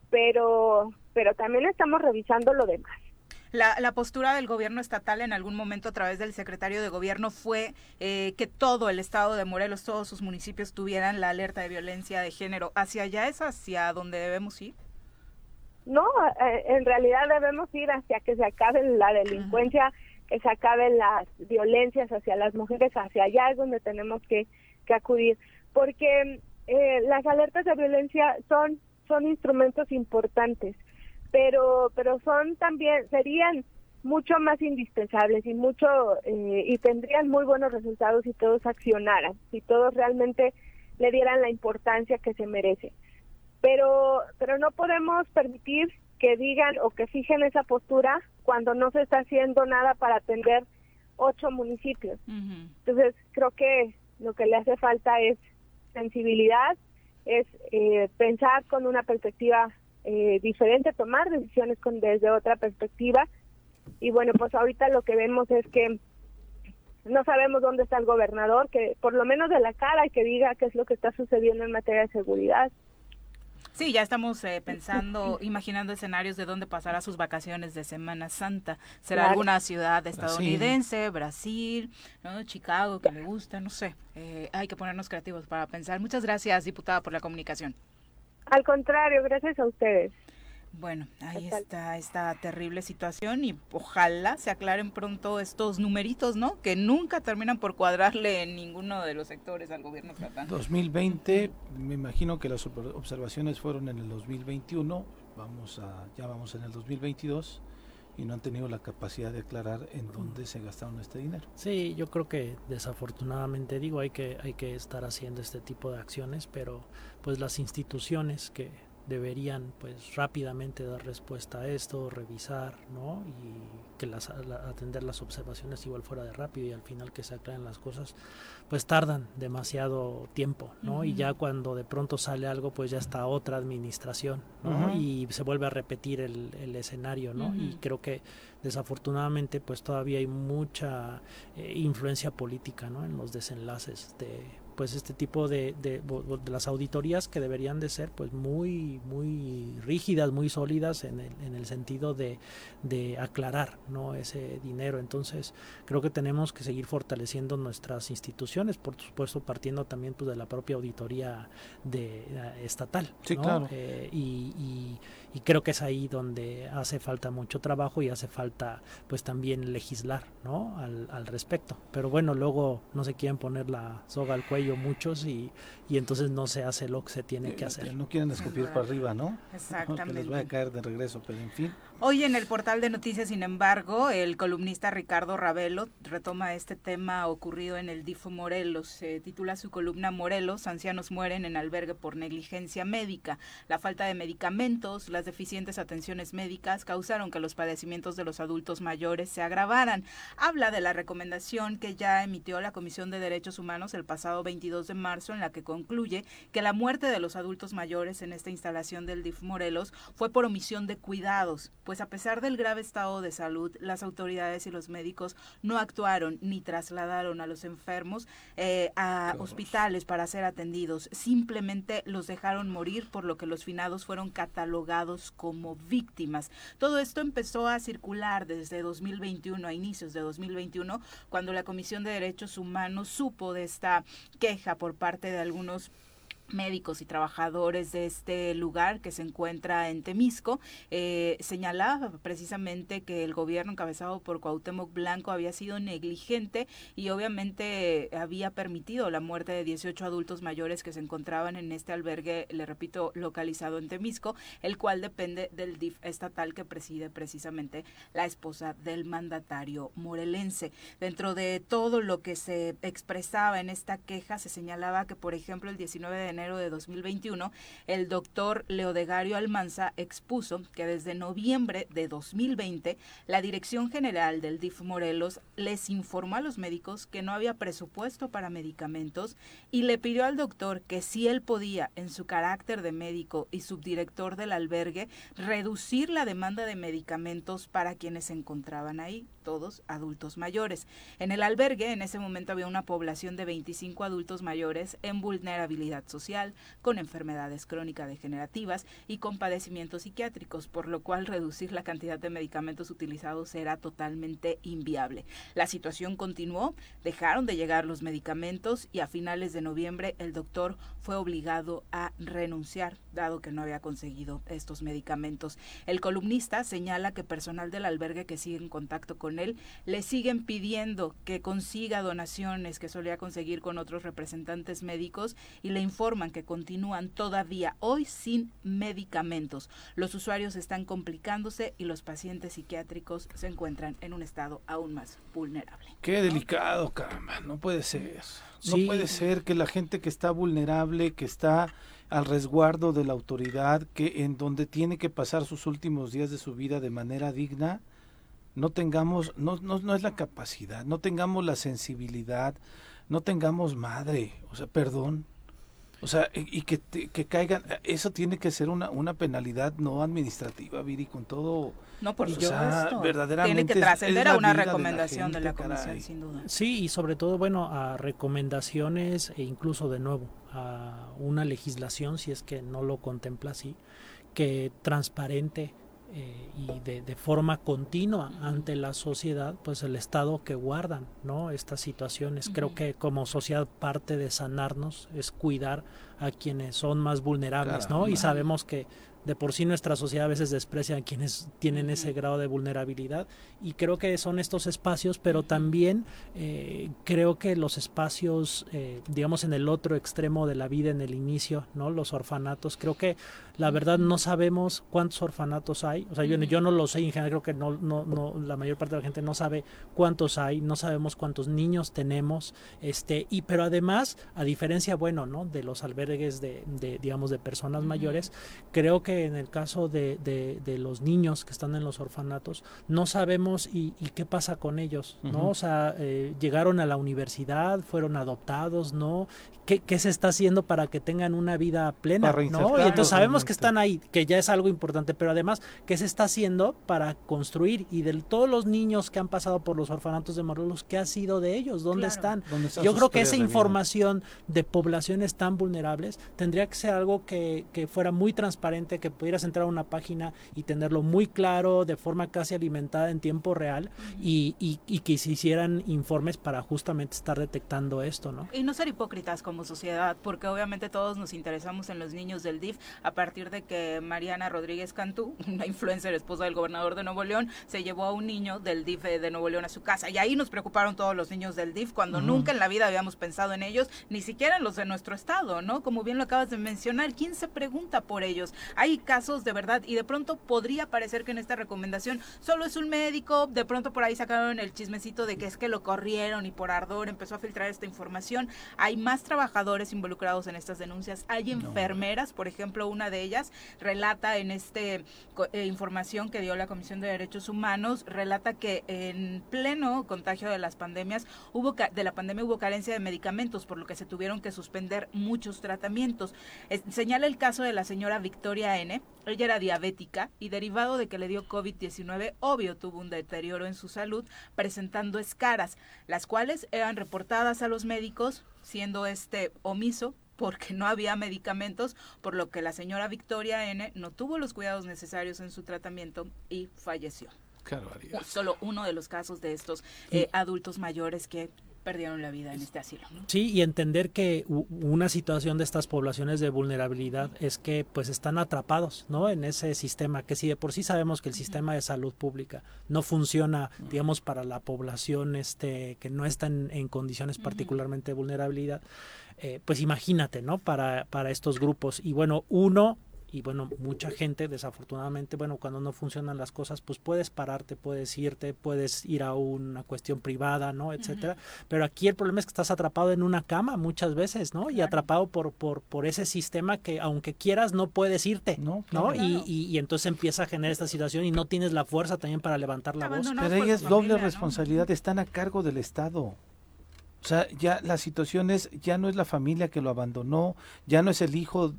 pero, pero también estamos revisando lo demás. La, postura del gobierno estatal en algún momento a través del secretario de gobierno fue eh, que todo el estado de Morelos, todos sus municipios tuvieran la alerta de violencia de género. ¿Hacia allá es hacia donde debemos ir? No, eh, en realidad debemos ir hacia que se acabe la delincuencia, que se acaben las violencias hacia las mujeres, hacia allá es donde tenemos que, acudir, porque eh, las alertas de violencia son, son instrumentos importantes pero pero son también serían mucho más indispensables y mucho eh, y tendrían muy buenos resultados si todos accionaran, si todos realmente le dieran la importancia que se merece. Pero pero no podemos permitir que digan o que fijen esa postura cuando no se está haciendo nada para atender ocho municipios. Entonces creo que lo que le hace falta es sensibilidad, es eh, pensar con una perspectiva eh, diferente, tomar decisiones con desde otra perspectiva. Y bueno, pues ahorita lo que vemos es que no sabemos dónde está el gobernador, que por lo menos de la cara y que diga qué es lo que está sucediendo en materia de seguridad. Sí, ya estamos eh, pensando, imaginando escenarios de dónde pasará sus vacaciones de Semana Santa. ¿Será alguna ciudad estadounidense, Brasil, ¿no? Chicago, que le gusta? No sé. Eh, hay que ponernos creativos para pensar. Muchas gracias, diputada, por la comunicación. Al contrario, gracias a ustedes. Bueno, ahí está esta terrible situación y ojalá se aclaren pronto estos numeritos, ¿no? Que nunca terminan por cuadrarle en ninguno de los sectores al gobierno estatal. 2020, me imagino que las observaciones fueron en el 2021, vamos a, ya vamos en el 2022 y no han tenido la capacidad de aclarar en dónde se gastaron este dinero. Sí, yo creo que desafortunadamente digo hay que hay que estar haciendo este tipo de acciones, pero pues las instituciones que deberían pues rápidamente dar respuesta a esto, revisar, ¿no? Y que las atender las observaciones igual fuera de rápido y al final que se aclaren las cosas, pues tardan demasiado tiempo, ¿no? Y ya cuando de pronto sale algo, pues ya está otra administración, ¿no? Y se vuelve a repetir el, el escenario, ¿no? Y creo que desafortunadamente pues todavía hay mucha eh, influencia política, ¿no? En los desenlaces de pues este tipo de, de, las auditorías que deberían de ser pues muy muy rígidas muy sólidas en el, en el sentido de, de aclarar no ese dinero. Entonces creo que tenemos que seguir fortaleciendo nuestras instituciones por supuesto partiendo también pues de la propia auditoría de eh, estatal sí, claro. Eh, y, y, y creo que es ahí donde hace falta mucho trabajo y hace falta pues también legislar no al, al respecto. Pero bueno luego no se quieren poner la soga al cuello ello muchos y, y entonces no se hace lo que se tiene que hacer. No quieren escupir para arriba, ¿no? Exactamente. Que les vaya a caer de regreso, pero en fin. Hoy en el portal de noticias, sin embargo, el columnista Ricardo Ravelo retoma este tema ocurrido en el DIFO Morelos. Se titula su columna Morelos, ancianos mueren en albergue por negligencia médica. La falta de medicamentos, las deficientes atenciones médicas causaron que los padecimientos de los adultos mayores se agravaran. Habla de la recomendación que ya emitió la Comisión de Derechos Humanos el pasado 22 de marzo, en la que concluye que la muerte de los adultos mayores en esta instalación del DIF Morelos fue por omisión de cuidados pues a pesar del grave estado de salud, las autoridades y los médicos no actuaron ni trasladaron a los enfermos eh, a hospitales para ser atendidos, simplemente los dejaron morir, por lo que los finados fueron catalogados como víctimas. Todo esto empezó a circular desde 2021, a inicios de 2021, cuando la Comisión de Derechos Humanos supo de esta queja por parte de algunos unos médicos y trabajadores de este lugar que se encuentra en Temisco, eh, señalaba precisamente que el gobierno encabezado por Cuauhtémoc Blanco había sido negligente y obviamente había permitido la muerte de 18 adultos mayores que se encontraban en este albergue, le repito, localizado en Temisco, el cual depende del DIF estatal que preside precisamente la esposa del mandatario morelense. Dentro de todo lo que se expresaba en esta queja, se señalaba que, por ejemplo, el 19 de enero de 2021, el doctor Leodegario Almanza expuso que desde noviembre de 2020 la Dirección General del DIF Morelos les informó a los médicos que no había presupuesto para medicamentos y le pidió al doctor que si él podía, en su carácter de médico y subdirector del albergue, reducir la demanda de medicamentos para quienes se encontraban ahí, todos adultos mayores. En el albergue en ese momento había una población de 25 adultos mayores en vulnerabilidad social con enfermedades crónicas degenerativas y con padecimientos psiquiátricos, por lo cual reducir la cantidad de medicamentos utilizados era totalmente inviable. La situación continuó, dejaron de llegar los medicamentos y a finales de noviembre el doctor fue obligado a renunciar, dado que no había conseguido estos medicamentos. El columnista señala que personal del albergue que sigue en contacto con él le siguen pidiendo que consiga donaciones que solía conseguir con otros representantes médicos y le informa que continúan todavía hoy sin medicamentos. Los usuarios están complicándose y los pacientes psiquiátricos se encuentran en un estado aún más vulnerable. Qué delicado, caramba, no puede ser. No puede ser que la gente que está vulnerable, que está al resguardo de la autoridad, que en donde tiene que pasar sus últimos días de su vida de manera digna, no tengamos, no, no, no es la capacidad, no tengamos la sensibilidad, no tengamos madre, o sea, perdón, o sea, y que, que caigan, eso tiene que ser una, una penalidad no administrativa, Viri, con todo... No, por supuesto. verdaderamente tiene que trascender a una recomendación de la, comisión, sin duda. Sí, y sobre todo, bueno, a recomendaciones e incluso de nuevo a una legislación, si es que no lo contempla así, que transparente eh, y de, de, forma continua ante la sociedad, pues el estado que guardan, ¿no? Estas situaciones. Creo que como sociedad parte de sanarnos es cuidar a quienes son más vulnerables, ¿no? Y sabemos que de por sí nuestra sociedad a veces desprecia a quienes tienen ese grado de vulnerabilidad y creo que son estos espacios, pero también eh, creo que los espacios, eh, digamos, en el otro extremo de la vida, en el inicio, ¿no? Los orfanatos, creo que la verdad no sabemos cuántos orfanatos hay, o sea, yo, yo no lo sé, en general creo que no, no, no, la mayor parte de la gente no sabe cuántos hay, no sabemos cuántos niños tenemos, este, y pero además, a diferencia, bueno, ¿no? De los albergues de, de digamos, de personas mayores, creo que en el caso de, de, los niños que están en los orfanatos, no sabemos y, qué pasa con ellos, ¿no? O sea, eh, llegaron a la universidad, fueron adoptados, ¿no? ¿Qué, ¿Qué, se está haciendo para que tengan una vida plena, ¿no? Y entonces sabemos que están ahí, que ya es algo importante, pero además, ¿qué se está haciendo para construir? Y de todos los niños que han pasado por los orfanatos de Morelos, ¿qué ha sido de ellos? ¿Dónde están? Yo creo que esa información de poblaciones tan vulnerables tendría que ser algo que, que fuera muy transparente, que pudieras entrar a una página y tenerlo muy claro, de forma casi alimentada en tiempo real y, y, y que se hicieran informes para justamente estar detectando esto, ¿no? Y no ser hipócritas como sociedad, porque obviamente todos nos interesamos en los niños del DIF a partir de que Mariana Rodríguez Cantú, una influencer esposa del gobernador de Nuevo León, se llevó a un niño del DIF de Nuevo León a su casa. Y ahí nos preocuparon todos los niños del DIF cuando nunca en la vida habíamos pensado en ellos, ni siquiera en los de nuestro estado, ¿no? Como bien lo acabas de mencionar, ¿quién se pregunta por ellos? Hay casos de verdad y de pronto podría parecer que en esta recomendación solo es un médico, de pronto por ahí sacaron el chismecito de que es que lo corrieron y por ardor empezó a filtrar esta información. Hay más trabajadores involucrados en estas denuncias, hay enfermeras, por ejemplo, una de ellas relata en este eh, información que dio la Comisión de Derechos Humanos, relata que en pleno contagio de las pandemias hubo de la pandemia hubo carencia de medicamentos, por lo que se tuvieron que suspender muchos tratamientos. señala el caso de la señora Victoria N. Ella era diabética y derivado de que le dio COVID-19, obvio tuvo un deterioro en su salud, presentando escaras, las cuales eran reportadas a los médicos, siendo este omiso porque no había medicamentos, por lo que la señora Victoria N no tuvo los cuidados necesarios en su tratamiento y falleció. Solo uno de los casos de estos eh, adultos mayores que perdieron la vida en este asilo. Sí, y entender que una situación de estas poblaciones de vulnerabilidad es que pues están atrapados, ¿no? En ese sistema que si de por sí sabemos que el sistema de salud pública no funciona, digamos, para la población este que no está en, condiciones particularmente de vulnerabilidad, eh, pues imagínate, ¿no? Para, para estos grupos. Y bueno, uno y bueno, mucha gente desafortunadamente, bueno, cuando no funcionan las cosas, pues puedes pararte, puedes irte, puedes ir a una cuestión privada, ¿no? etcétera, pero aquí el problema es que estás atrapado en una cama muchas veces, ¿no? Y atrapado por por por ese sistema que aunque quieras no puedes irte, ¿no? ¿no? Y, y, entonces empieza a generar esta situación y no tienes la fuerza también para levantar la voz. Pero ella es doble responsabilidad, están a cargo del Estado. O sea, ya la situación es, ya no es la familia que lo abandonó, ya no es el hijo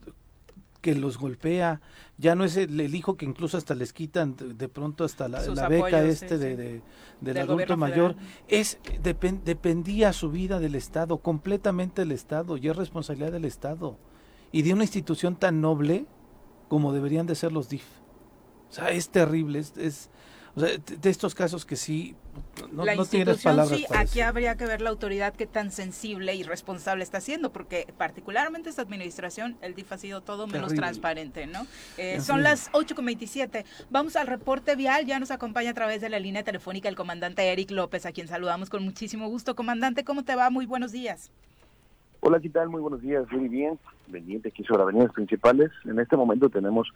que los golpea, ya no es el, hijo que incluso hasta les quitan de, pronto hasta la, beca este de, del, adulto mayor, es dependía su vida del Estado, completamente del Estado, y es responsabilidad del Estado, y de una institución tan noble como deberían de ser los DIF. O sea, es terrible, es o sea, de estos casos que sí, no, la no tienes palabras. Sí, aquí habría que ver la autoridad que tan sensible y responsable está haciendo, porque particularmente esta administración, el DIF ha sido todo menos transparente, ¿no? Eh, son las 8.27. Vamos al reporte vial. Ya nos acompaña a través de la línea telefónica el comandante Eric López, a quien saludamos con muchísimo gusto. Comandante, ¿cómo te va? Muy buenos días. Hola, ¿qué tal? Muy buenos días. Muy bien. Pendiente aquí sobre avenidas principales. En este momento tenemos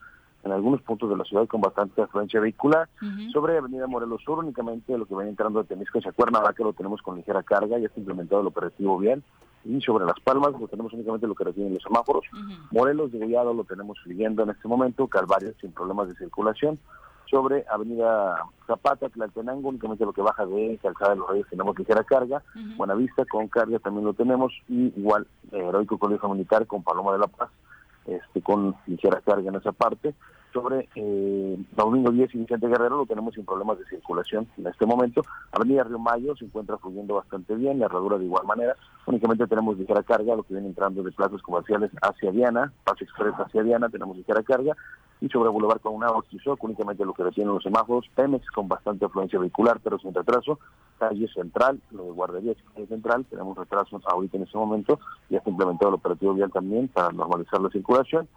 en algunos puntos de la ciudad con bastante afluencia vehicular. Sobre Avenida Morelos Sur, únicamente lo que viene entrando de Temisco hacia Cuernavaca lo tenemos con ligera carga, ya está implementado el operativo vial. Y sobre Las Palmas lo tenemos únicamente lo que reciben los semáforos. Morelos de Gollado lo tenemos siguiendo en este momento, Calvario sin problemas de circulación. Sobre Avenida Zapata, Tlaltenango, únicamente lo que baja de Calzada de los Reyes tenemos ligera carga. Buenavista con carga también lo tenemos. Y igual, eh, Heroico Colegio Militar con Paloma de la Paz este, con ligera carga en esa parte. Sobre eh, Domingo 10 y Vicente Guerrero lo tenemos sin problemas de circulación en este momento. Avenida Río Mayo se encuentra fluyendo bastante bien, la herradura de igual manera. Únicamente tenemos ligera carga, lo que viene entrando de plazas comerciales hacia Diana, Paso Express hacia Diana, tenemos ligera carga. Y sobre Boulevard con una Quizoc, únicamente lo que reciben los semáforos, Pemex con bastante afluencia vehicular, pero sin retraso. Calle Central, lo de Guardería Calle Central, tenemos retrasos ahorita en este momento. Ya está implementado el operativo vial también para normalizar la circulación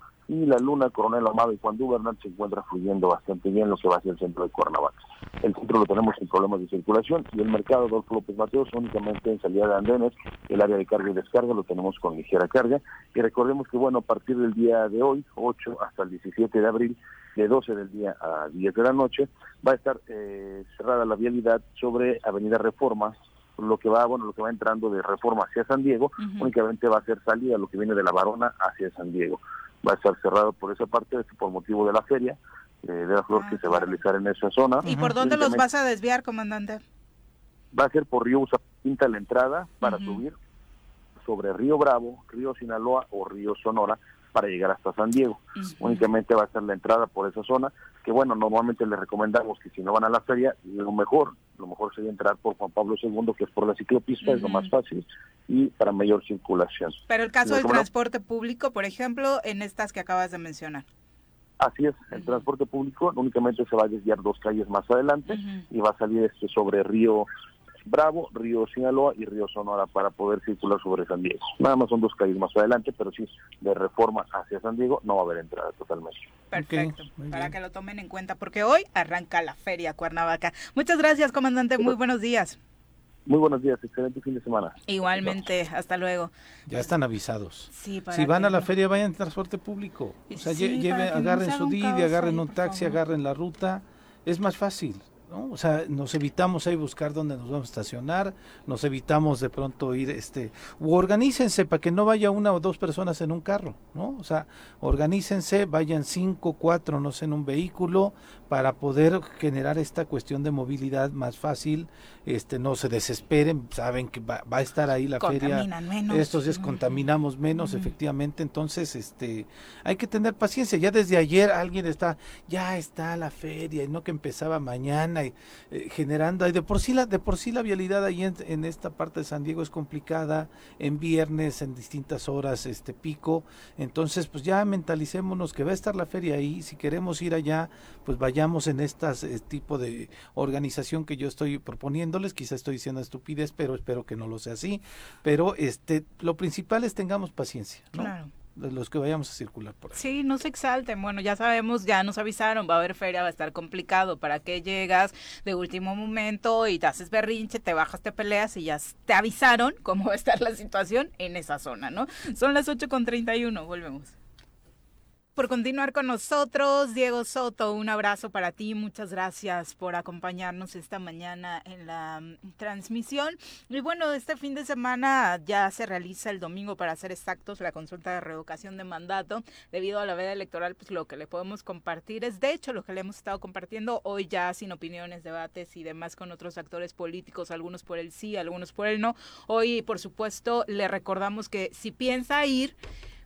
y la Luna, Coronel Amado y Juan Dubernat se encuentra fluyendo bastante bien lo que va hacia el centro de Cuernavaca. El centro lo tenemos sin problemas de circulación y el mercado Adolfo López Mateos únicamente en salida de andenes, el área de carga y descarga lo tenemos con ligera carga. Y recordemos que bueno, a partir del día de hoy, 8 hasta el 17 de abril, de 12 del día a 10 de la noche, va a estar eh, cerrada la vialidad sobre Avenida Reforma, lo que va bueno lo que va entrando de Reforma hacia San Diego únicamente va a ser salida lo que viene de la Varona hacia San Diego va a estar cerrado por esa parte, por motivo de la feria eh, de la flor que se va a realizar en esa zona. ¿Y por dónde los vas a desviar, comandante? Va a ser por Río Pinta la entrada para subir sobre Río Bravo, Río Sinaloa o Río Sonora para llegar hasta San Diego. Únicamente va a ser la entrada por esa zona, que bueno, normalmente les recomendamos que si no van a la feria, lo mejor, lo mejor sería entrar por Juan Pablo II, que es por la ciclopista, es lo más fácil, y para mayor circulación. Pero el caso del transporte público, por ejemplo, en estas que acabas de mencionar. Así es, el transporte público únicamente se va a desviar dos calles más adelante y va a salir este sobre Río Bravo, Río Sinaloa y Río Sonora para poder circular sobre San Diego. Nada más son dos calles más adelante, pero sí, de reforma hacia San Diego no va a haber entrada totalmente. Perfecto, para que lo tomen en cuenta, porque hoy arranca la feria Cuernavaca. Muchas gracias, comandante, muy buenos días. Muy buenos días, excelente fin de semana. Igualmente, hasta luego. Ya están avisados. si van a la feria, vayan en transporte público. O sea, agarren su Didi, agarren un taxi, agarren la ruta. Es más fácil. O sea, nos evitamos ahí buscar dónde nos vamos a estacionar, nos evitamos de pronto ir, este, o organícense para que no vaya una o dos personas en un carro, ¿no? O sea, organícense, vayan cinco, cuatro, no sé, en un vehículo para poder generar esta cuestión de movilidad más fácil, este, no se desesperen, saben que va, a estar ahí la feria, menos. estos días contaminamos menos, efectivamente, entonces, este, hay que tener paciencia, ya desde ayer alguien está, ya está la feria, y no que empezaba mañana, eh, generando, de por sí la, de por sí la vialidad ahí en, esta parte de San Diego es complicada, en viernes, en distintas horas, este pico, entonces pues ya mentalicémonos que va a estar la feria ahí, si queremos ir allá, pues vayamos en este tipo de organización que yo estoy proponiéndoles, quizá estoy diciendo estupidez, pero espero que no lo sea así, pero este, lo principal es tengamos paciencia, ¿no? de los que vayamos a circular por ahí. Sí, no se exalten. Bueno, ya sabemos, ya nos avisaron, va a haber feria, va a estar complicado. ¿Para qué llegas de último momento y te haces berrinche, te bajas, te peleas y ya te avisaron cómo va a estar la situación en esa zona, ¿no? Son las 8.31, volvemos por continuar con nosotros. Diego Soto, un abrazo para ti. Muchas gracias por acompañarnos esta mañana en la mm, transmisión. Y bueno, este fin de semana ya se realiza el domingo, para ser exactos, la consulta de revocación de mandato. Debido a la veda electoral, pues lo que le podemos compartir es, de hecho, lo que le hemos estado compartiendo hoy ya sin opiniones, debates y demás con otros actores políticos, algunos por el sí, algunos por el no. Hoy, por supuesto, le recordamos que si piensa ir,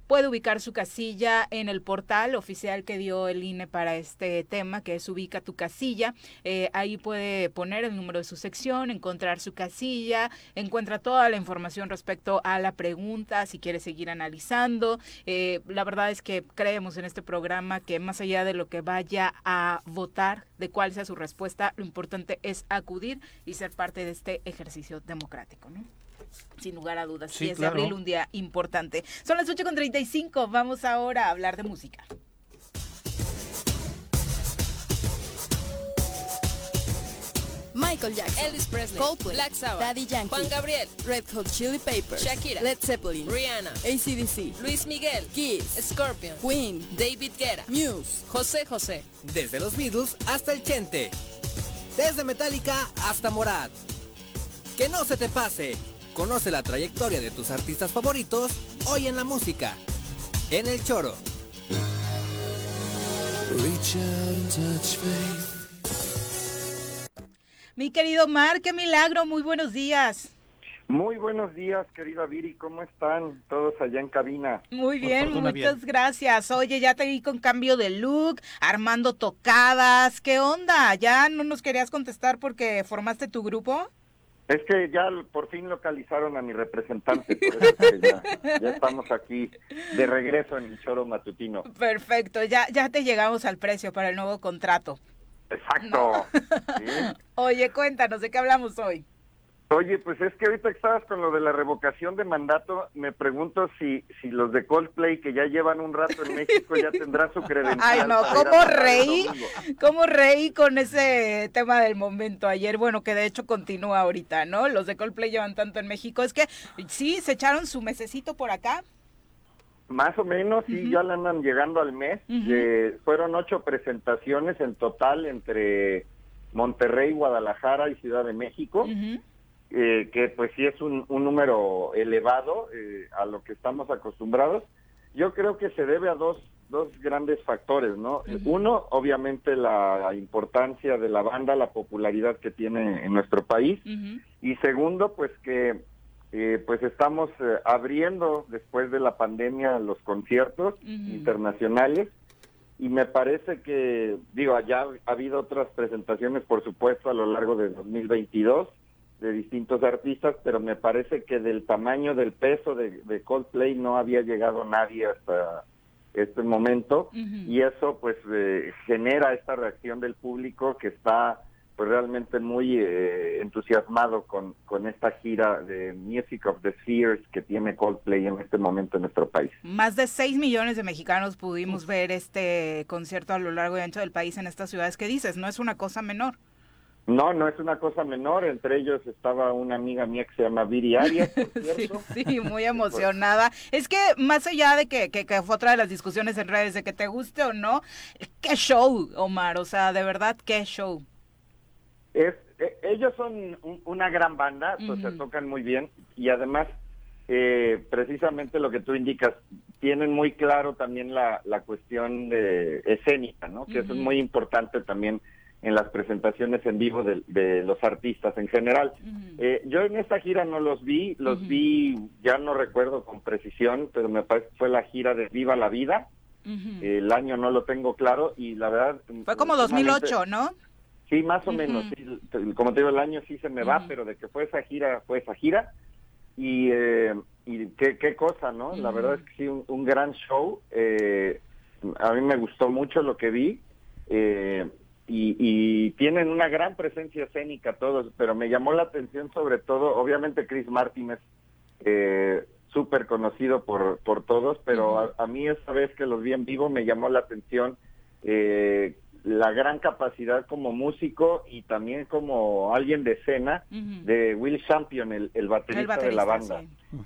puede ubicar su casilla en el portal oficial que dio el INE para este tema, que es Ubica tu casilla. Eh, ahí puede poner el número de su sección, encontrar su casilla, encuentra toda la información respecto a la pregunta, si quiere seguir analizando. Eh, la verdad es que creemos en este programa que más allá de lo que vaya a votar, de cuál sea su respuesta, lo importante es acudir y ser parte de este ejercicio democrático. ¿no? Sin lugar a dudas. Sí, es de abril un día importante. Son las 8.35, vamos ahora a hablar de música. Michael Jackson, Elvis Presley, Coldplay, Black Sabbath, Daddy Yankee, Juan Gabriel, Red Hot Chili Peppers, Shakira, Led Zeppelin, Rihanna, ACDC, Luis Miguel, Kiss, Scorpion, Queen, David Guerra, Muse, José José. Desde los Beatles hasta el Chente. Desde Metallica hasta Morad. Que no se te pase. Conoce la trayectoria de tus artistas favoritos hoy en la música. En el choro. Mi querido Mar, qué milagro, muy buenos días. Muy buenos días, querida Viri, ¿cómo están todos allá en cabina? Muy bien, muchas gracias. Oye, ya te vi con cambio de look, armando tocadas, ¿qué onda? ¿Ya no nos querías contestar porque formaste tu grupo? Es que ya por fin localizaron a mi representante, por eso ya, estamos aquí de regreso en el choro matutino. Perfecto, ya, ya te llegamos al precio para el nuevo contrato. Exacto. Oye, cuéntanos, ¿de qué hablamos hoy? Oye, pues es que ahorita que estabas con lo de la revocación de mandato, me pregunto si, si los de Coldplay que ya llevan un rato en México ya tendrán su credencial. Ay, no, ¿cómo reí? ¿Cómo reí con ese tema del momento ayer? Bueno, que de hecho continúa ahorita, ¿no? Los de Coldplay llevan tanto en México. Es que sí, se echaron su mesecito por acá. Más o menos, sí, ya le andan llegando al mes. Eh, fueron ocho presentaciones en total entre Monterrey, Guadalajara y Ciudad de México. Eh, que pues sí es un, número elevado eh, a lo que estamos acostumbrados. Yo creo que se debe a dos, dos grandes factores, ¿no? Uno, obviamente la importancia de la banda, la popularidad que tiene en nuestro país. Y segundo, pues que eh, pues estamos eh, abriendo después de la pandemia los conciertos internacionales y me parece que, digo, ya ha habido otras presentaciones, por supuesto, a lo largo de 2022 de distintos artistas, pero me parece que del tamaño, del peso de, Coldplay no había llegado nadie hasta este momento. Y eso pues eh, genera esta reacción del público que está pues realmente muy eh, entusiasmado con, con esta gira de Music of the Spheres que tiene Coldplay en este momento en nuestro país. Más de 6 millones de mexicanos pudimos ver este concierto a lo largo y ancho del país en estas ciudades. Que dices, no es una cosa menor. No, no es una cosa menor. Entre ellos estaba una amiga mía que se llama Viri Arias, sí, muy emocionada. Es que más allá de que, que, fue otra de las discusiones en redes de que te guste o no, qué show, Omar. O sea, de verdad, qué show. Es, e, ellos son una gran banda, pues se tocan muy bien y además, eh, precisamente lo que tú indicas, tienen muy claro también la, la cuestión de escénica, ¿no? Que es muy importante también en las presentaciones en vivo de, los artistas en general. Eh, yo en esta gira no los vi, los vi, ya no recuerdo con precisión, pero me parece que fue la gira de Viva la Vida. el año no lo tengo claro y la verdad... Fue como 2008, ¿no? Sí, más o menos. como te digo, el año sí se me va, pero de que fue esa gira, fue esa gira. Y, eh, y qué, qué cosa, ¿no? La verdad es que sí, un, gran show. Eh, a mí me gustó mucho lo que vi. Eh, y, tienen una gran presencia escénica todos, pero me llamó la atención sobre todo, obviamente Chris Martin es eh, súper conocido por, por todos, pero a, mí esta vez que los vi en vivo me llamó la atención eh, la gran capacidad como músico y también como alguien de escena de Will Champion, el, el, baterista, de la banda. Sí,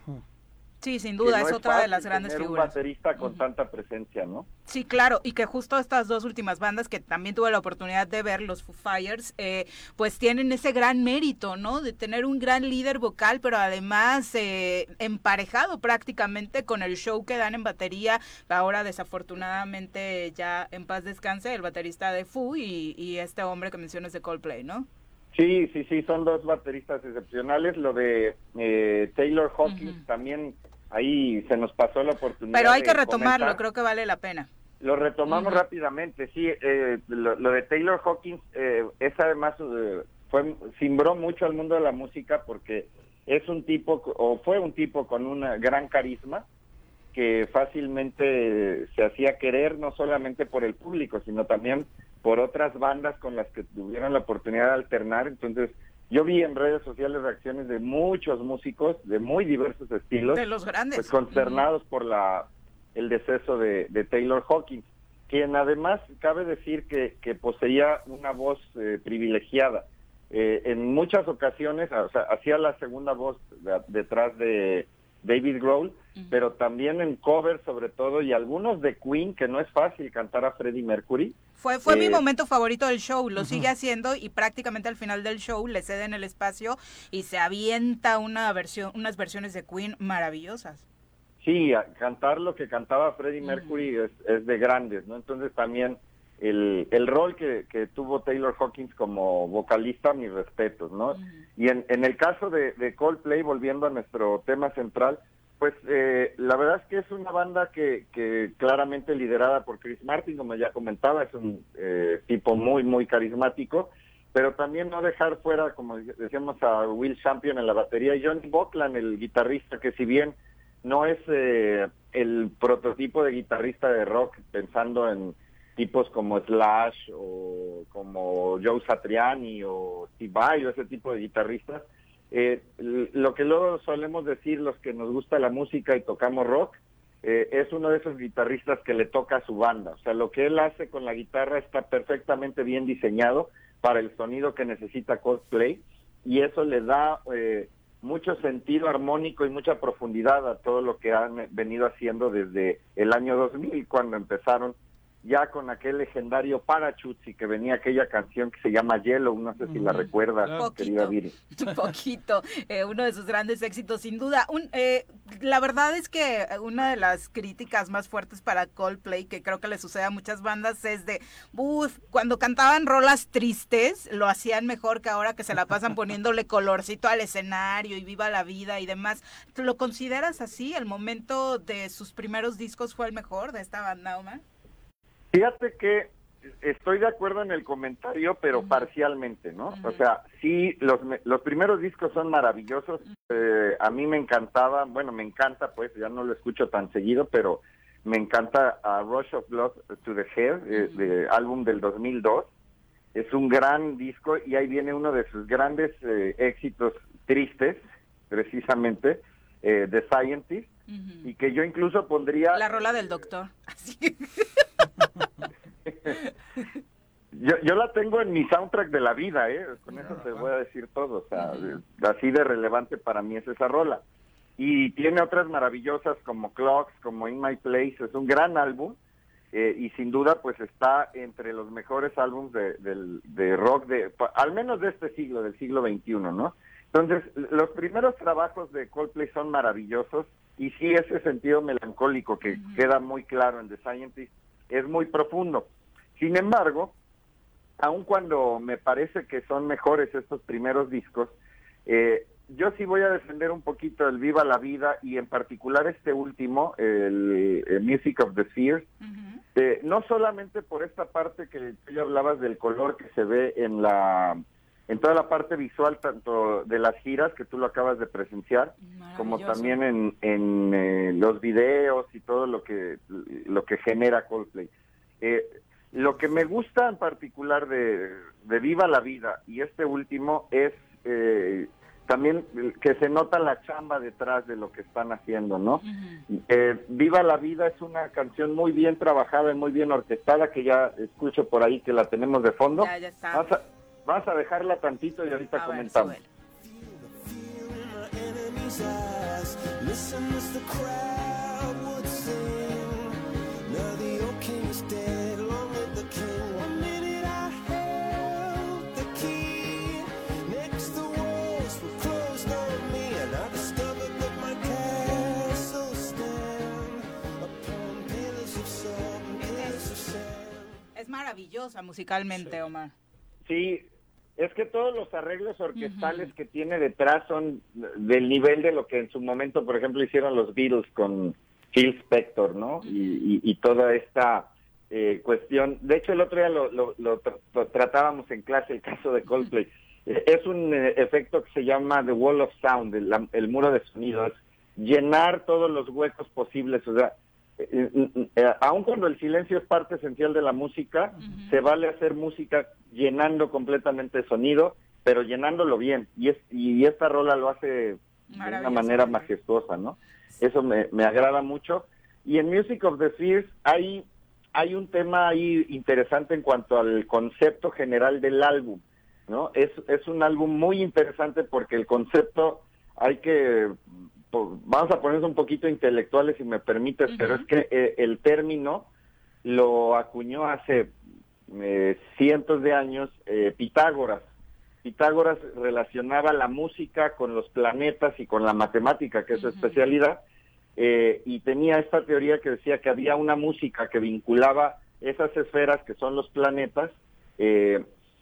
sin duda, es, otra de las grandes figuras. un baterista con tanta presencia, ¿no? Sí, claro, y que justo estas dos últimas bandas que también tuve la oportunidad de ver, los Foo Fires, eh, pues tienen ese gran mérito, ¿no? De tener un gran líder vocal, pero además eh, emparejado prácticamente con el show que dan en batería. Ahora, desafortunadamente, ya en paz descanse el baterista de Foo y, y este hombre que mencionas de Coldplay, ¿no? Sí, sí, sí, son dos bateristas excepcionales. Lo de eh, Taylor Hawkins también ahí se nos pasó la oportunidad. Pero hay que retomarlo, creo que vale la pena. Lo retomamos rápidamente, sí. Eh, lo, de Taylor Hawkins eh, es además, eh, fue simbró mucho al mundo de la música porque es un tipo, o fue un tipo con un gran carisma que fácilmente se hacía querer no solamente por el público, sino también por otras bandas con las que tuvieron la oportunidad de alternar. Entonces, yo vi en redes sociales reacciones de muchos músicos de muy diversos estilos. De los grandes. Pues, consternados por la el deceso de, Taylor Hawkins, quien además cabe decir que, que poseía una voz eh, privilegiada. Eh, en muchas ocasiones, o sea, hacía la segunda voz detrás de David Grohl, pero también en covers sobre todo y algunos de Queen, que no es fácil cantar a Freddie Mercury. Fue, fue mi eh, momento favorito del show, lo sigue haciendo y prácticamente al final del show le ceden el espacio y se avienta una versión, unas versiones de Queen maravillosas. Sí, cantar lo que cantaba Freddie Mercury es, de grandes, ¿no? Entonces también el, el rol que, que, tuvo Taylor Hawkins como vocalista, mis respetos, ¿no? Y en, en el caso de, de Coldplay, volviendo a nuestro tema central, pues eh, la verdad es que es una banda que, que, claramente liderada por Chris Martin, como ya comentaba, es un eh, tipo muy, muy carismático, pero también no dejar fuera, como decíamos, a Will Champion en la batería y Johnny Buckland, el guitarrista, que si bien no es eh, el prototipo de guitarrista de rock, pensando en tipos como Slash o como Joe Satriani o Steve Vai o ese tipo de guitarristas, eh, lo que luego solemos decir los que nos gusta la música y tocamos rock, eh, es uno de esos guitarristas que le toca a su banda. O sea, lo que él hace con la guitarra está perfectamente bien diseñado para el sonido que necesita Coldplay y eso le da eh, mucho sentido armónico y mucha profundidad a todo lo que han venido haciendo desde el año 2000 cuando empezaron ya con aquel legendario Parachutes y que venía aquella canción que se llama Yellow, no sé si la recuerdas, querida Viri. Un poquito, eh, uno de sus grandes éxitos, sin duda. Un, eh, la verdad es que una de las críticas más fuertes para Coldplay, que creo que le sucede a muchas bandas, es de, uff, cuando cantaban rolas tristes, lo hacían mejor que ahora que se la pasan poniéndole colorcito al escenario y viva la vida y demás. ¿Lo consideras así? ¿El momento de sus primeros discos fue el mejor de esta banda, Omar? Fíjate que estoy de acuerdo en el comentario, pero parcialmente, ¿no? O sea, sí, los, los primeros discos son maravillosos. Eh, a mí me encantaba, bueno, me encanta, pues, ya no lo escucho tan seguido, pero me encanta a Rush of Blood to the Head, eh, de álbum del 2002. Es un gran disco y ahí viene uno de sus grandes eh, éxitos tristes, precisamente, The Scientist, y que yo incluso pondría... La rola del doctor. yo, yo la tengo en mi soundtrack de la vida, ¿eh? Con eso te voy a decir todo. O sea, así de relevante para mí es esa rola. Y tiene otras maravillosas como Clocks, como In My Place. Es un gran álbum. Eh, y sin duda, pues está entre los mejores álbumes de, de rock, de, al menos de este siglo, del siglo XXI, ¿no? Entonces, los primeros trabajos de Coldplay son maravillosos y sí ese sentido melancólico que queda muy claro en The Scientist es muy profundo. Sin embargo, aun cuando me parece que son mejores estos primeros discos, eh, yo sí voy a defender un poquito el Viva la Vida y en particular este último, el, Music of the Spheres, eh, no solamente por esta parte que tú ya hablabas del color que se ve en la en toda la parte visual, tanto de las giras que tú lo acabas de presenciar, como también en, en eh, los videos y todo lo que, lo que genera Coldplay. Eh, lo que me gusta en particular de, de, Viva la Vida y este último es eh, también que se nota la chamba detrás de lo que están haciendo, ¿no? Viva la Vida es una canción muy bien trabajada y muy bien orquestada que ya escucho por ahí que la tenemos de fondo. Ya, ya está. Vas a dejarla tantito y ahorita comentamos. Es maravillosa musicalmente, Omar. Sí, es que todos los arreglos orquestales que tiene detrás son del nivel de lo que en su momento, por ejemplo, hicieron los Beatles con Phil Spector, ¿no? y, toda esta eh, cuestión. De hecho, el otro día lo, tratábamos en clase, el caso de Coldplay. Eh, es un eh, efecto que se llama The Wall of Sound, el, el muro de sonidos, llenar todos los huecos posibles. O sea, aun cuando el silencio es parte esencial de la música, se vale hacer música llenando completamente el sonido, pero llenándolo bien. Y, es, y esta rola lo hace de una manera majestuosa, ¿no? Eso me, agrada mucho. Y en Music of the Spheres hay, hay un tema ahí interesante en cuanto al concepto general del álbum, ¿no? Es, es un álbum muy interesante porque el concepto hay que vamos a ponernos un poquito intelectuales si me permites, pero es que eh, el término lo acuñó hace eh, cientos de años eh, Pitágoras. Pitágoras relacionaba la música con los planetas y con la matemática, que es su especialidad, y tenía esta teoría que decía que había una música que vinculaba esas esferas que son los planetas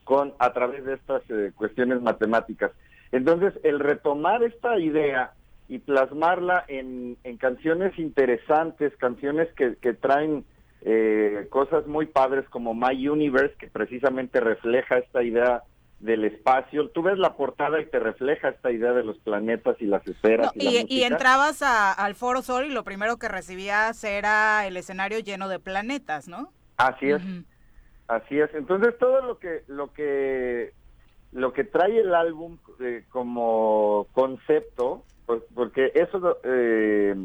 con a través de estas cuestiones matemáticas. Entonces, el retomar esta idea y plasmarla en, canciones interesantes, canciones que, traen eh, cosas muy padres como My Universe, que precisamente refleja esta idea del espacio. Tú ves la portada y te refleja esta idea de los planetas y las esferas. y, entrabas al Foro Sol y lo primero que recibías era el escenario lleno de planetas, ¿no? Así es. Así es. Entonces todo lo que lo que lo que trae el álbum eh, como concepto porque eso, eh,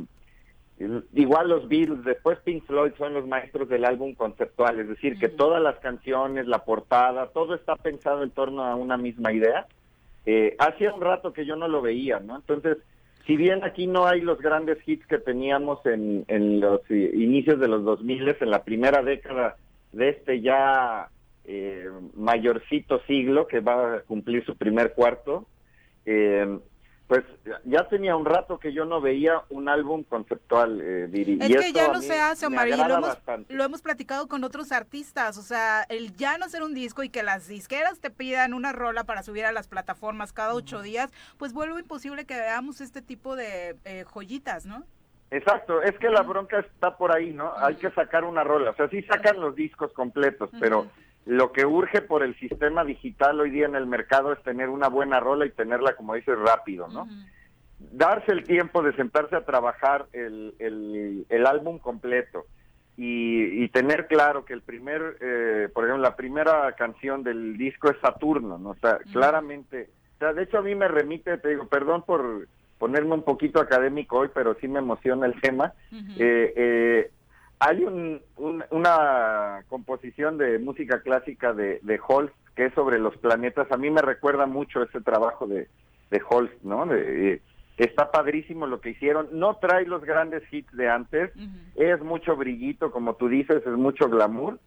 igual los Beatles, después Pink Floyd son los maestros del álbum conceptual, es decir, que todas las canciones, la portada, todo está pensado en torno a una misma idea. Eh, hacía un rato que yo no lo veía, ¿no? Entonces, si bien aquí no hay los grandes hits que teníamos en, en los inicios de los 2000, en la primera década de este ya eh, mayorcito siglo que va a cumplir su primer cuarto. Eh, pues ya tenía un rato que yo no veía un álbum conceptual, eh, Es que ya no se hace, Omar, y lo hemos, lo hemos platicado con otros artistas, o sea, el ya no hacer un disco y que las disqueras te pidan una rola para subir a las plataformas cada ocho días, pues vuelve imposible que veamos este tipo de eh, joyitas, ¿no? Exacto, es que la bronca está por ahí, ¿no? Hay que sacar una rola, o sea, sí sacan los discos completos, pero lo que urge por el sistema digital hoy día en el mercado es tener una buena rola y tenerla, como dices, rápido, ¿no? Darse el tiempo de sentarse a trabajar el, el, álbum completo y, tener claro que el primer, eh, por ejemplo, la primera canción del disco es Saturno, ¿no? O sea, claramente, o sea, de hecho a mí me remite, te digo, perdón por ponerme un poquito académico hoy, pero sí me emociona el tema. eh, eh, hay un, una composición de música clásica de, de Holst que es sobre los planetas. A mí me recuerda mucho ese trabajo de, de Holst, ¿no? De, está padrísimo lo que hicieron. No trae los grandes hits de antes. Es mucho brillito, como tú dices, es mucho glamour.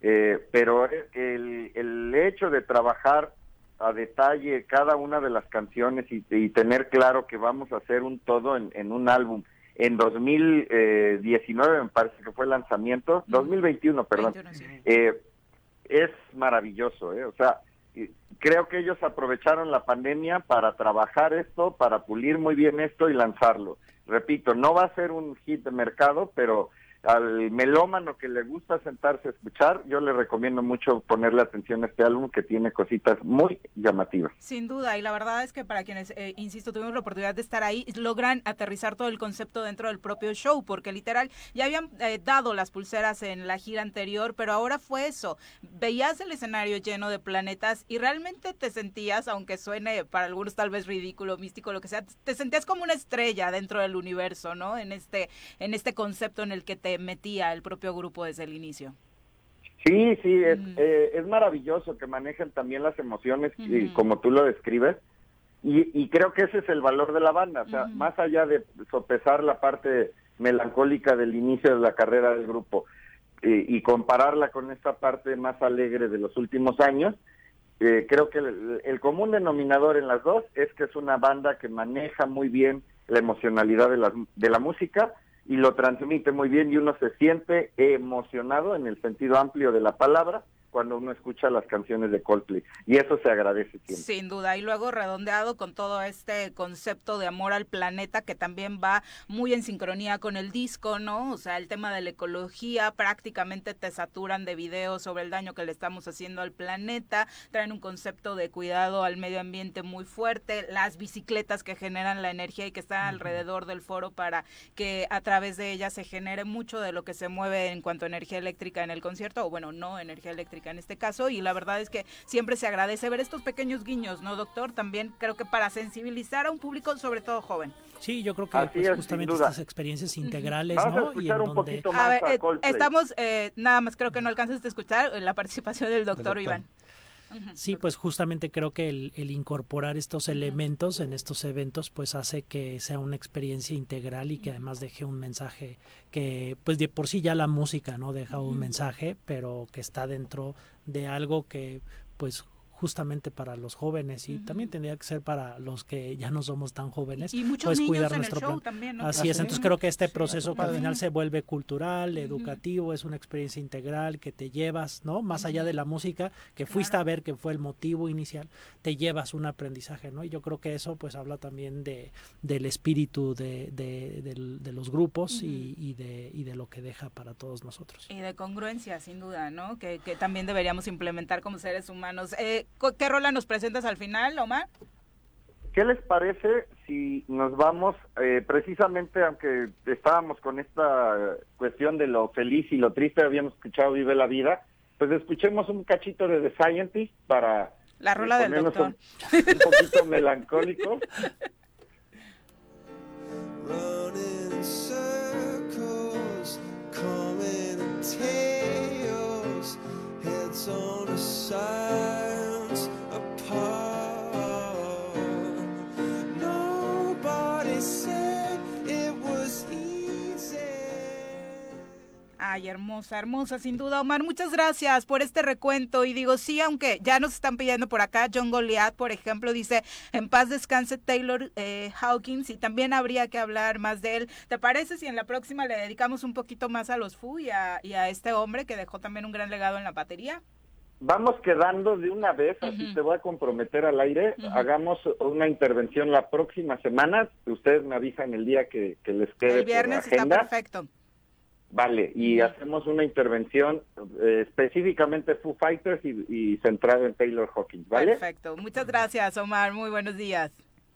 Eh, pero el, el hecho de trabajar a detalle cada una de las canciones y, y tener claro que vamos a hacer un todo en, en un álbum en 2019 me parece que fue el lanzamiento, 2021, perdón. eh, es maravilloso, ¿eh? o sea, creo que ellos aprovecharon la pandemia para trabajar esto, para pulir muy bien esto y lanzarlo. Repito, no va a ser un hit de mercado, pero al melómano que le gusta sentarse a escuchar, yo le recomiendo mucho ponerle atención a este álbum que tiene cositas muy llamativas. Sin duda, y la verdad es que para quienes, eh, insisto, tuvimos la oportunidad de estar ahí, logran aterrizar todo el concepto dentro del propio show, porque literal ya habían eh, dado las pulseras en la gira anterior, pero ahora fue eso. Veías el escenario lleno de planetas y realmente te sentías, aunque suene para algunos tal vez ridículo, místico, lo que sea, te sentías como una estrella dentro del universo, ¿no? En este, en este concepto en el que te metía el propio grupo desde el inicio. Sí, sí, es, eh, es maravilloso que manejen también las emociones y, como tú lo describes. Y, creo que ese es el valor de la banda, o sea, más allá de sopesar la parte melancólica del inicio de la carrera del grupo y compararla con esta parte más alegre de los últimos años, eh, creo que el, el, común denominador en las dos es que es una banda que maneja muy bien la emocionalidad de la, de la música y lo transmite muy bien y uno se siente emocionado en el sentido amplio de la palabra cuando uno escucha las canciones de Coldplay y eso se agradece siempre. Sin duda y luego redondeado con todo este concepto de amor al planeta que también va muy en sincronía con el disco, ¿no? O sea, el tema de la ecología, prácticamente te saturan de videos sobre el daño que le estamos haciendo al planeta, traen un concepto de cuidado al medio ambiente muy fuerte, las bicicletas que generan la energía y que están alrededor del foro para que a través de ellas se genere mucho de lo que se mueve en cuanto a energía eléctrica en el concierto o bueno, no energía eléctrica en este caso y la verdad es que siempre se agradece ver estos pequeños guiños, ¿no, doctor? También creo que para sensibilizar a un público sobre todo joven. Sí, yo creo que pues, justamente estas experiencias integrales, ¿no? y en un donde... a ver, eh, estamos, eh, nada más creo que no alcanzas a escuchar la participación del doctor. Iván. Sí, pues justamente creo que el, incorporar estos elementos en estos eventos pues hace que sea una experiencia integral y que además deje un mensaje que pues de por sí ya la música no deja un mensaje, pero que está dentro de algo que pues justamente para los jóvenes y también tendría que ser para los que ya no somos tan jóvenes, y muchos pues cuidar nuestro También, Así es, entonces creo que este proceso al final se vuelve cultural, educativo, es una experiencia integral que te llevas, ¿no? Más allá de la música que fuiste a ver que fue el motivo inicial, te llevas un aprendizaje, ¿no? Y yo creo que eso pues habla también de del espíritu de, de, los grupos y, de, y de lo que deja para todos nosotros. Y de congruencia, sin duda, ¿no? Que, que también deberíamos implementar como seres humanos. Eh, ¿Qué rola nos presentas al final, Omar? ¿Qué les parece si nos vamos, eh, precisamente aunque estábamos con esta cuestión de lo feliz y lo triste, habíamos escuchado Vive la Vida, pues escuchemos un cachito de The Scientist para... La rola del doctor. Un, un poquito melancólico. on the side Ay, hermosa, hermosa, sin duda, Omar. Muchas gracias por este recuento. Y digo, sí, aunque ya nos están pidiendo por acá, John Goliath, por ejemplo, dice, en paz descanse Taylor eh, Hawkins y también habría que hablar más de él. ¿Te parece si en la próxima le dedicamos un poquito más a los Fu y a, y a este hombre que dejó también un gran legado en la batería? Vamos quedando de una vez, así te voy a comprometer al aire. Hagamos una intervención la próxima semana. Ustedes me avisan el día que, les quede. El viernes está perfecto Vale, y hacemos una intervención eh, específicamente Foo Fighters y, y centrada en Taylor Hawkins, ¿vale? Perfecto. Muchas gracias, Omar. Muy buenos días.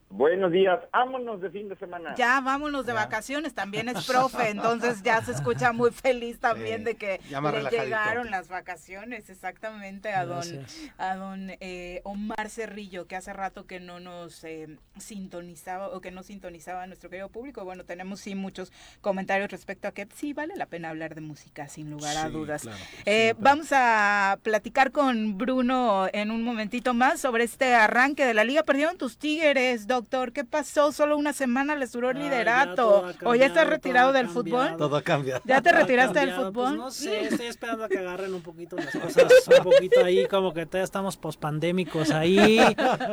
Buenos días, vámonos de fin de semana. Ya vámonos de vacaciones, también es profe, entonces ya se escucha muy feliz también Sí, de que le llegaron las vacaciones, exactamente a don a don eh, Omar Cerrillo, que hace rato que no nos eh, sintonizaba o que no sintonizaba a nuestro querido público. Bueno, tenemos sí muchos comentarios respecto a que sí vale la pena hablar de música, sin lugar a Sí, dudas. claro, Eh, vamos a platicar con Bruno en un momentito más sobre este arranque de la liga. Perdieron tus Tigres, doctor. ¿Qué pasó? Solo una semana les duró el Ay, ya liderato. ha ¿O ya estás cambiado, retirado del fútbol? cambiado. Todo cambia. ¿Ya te retiraste del cambiado, fútbol? Pues no sé, estoy esperando a que agarren un poquito las cosas, un poquito ahí, como que todavía estamos pospandémicos ahí,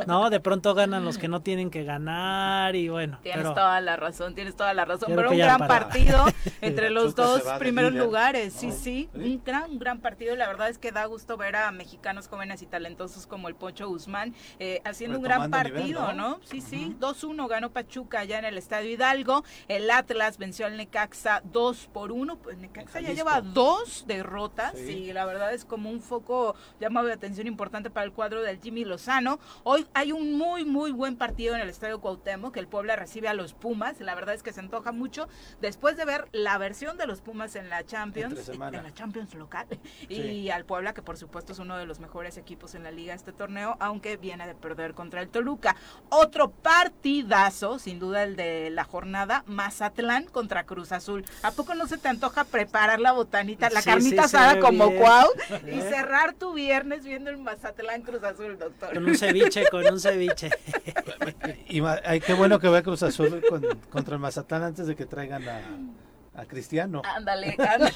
¿no? De pronto ganan los que no tienen que ganar y bueno. Tienes pero toda la razón, tienes toda la razón. Pero un gran partido entre los dos primeros lugares. Sí, sí, un gran, un gran partido. La verdad es que da gusto ver a mexicanos jóvenes y talentosos como el Pocho Guzmán eh, haciendo un gran nivel, partido, ¿no? ¿no? Sí, sí. 2-1 ganó Pachuca allá en el Estadio Hidalgo. El Atlas venció al Necaxa 2 por 1. Pues Necaxa ya lleva dos derrotas Sí. y la verdad es como un foco llamado de atención importante para el cuadro del Jimmy Lozano. Hoy hay un muy, muy buen partido en el Estadio Cuauhtémoc, que el Puebla recibe a los Pumas. La verdad es que se antoja mucho después de ver la versión de los Pumas en la Champions, en la Champions local, y Sí. al Puebla, que por supuesto es uno de los mejores equipos en la liga este torneo, aunque viene de perder contra el Toluca. Otro partidazo, sin duda el de la jornada, Mazatlán contra Cruz Azul. ¿A poco no se te antoja preparar la botanita, la Sí, carnita sí, asada como bien. cuau y cerrar tu viernes viendo el Mazatlán Cruz Azul, doctor? con un ceviche, con un ceviche. Y qué bueno que va Cruz Azul con- contra el Mazatlán antes de que traigan a, a Cristiano. Ándale, ándale,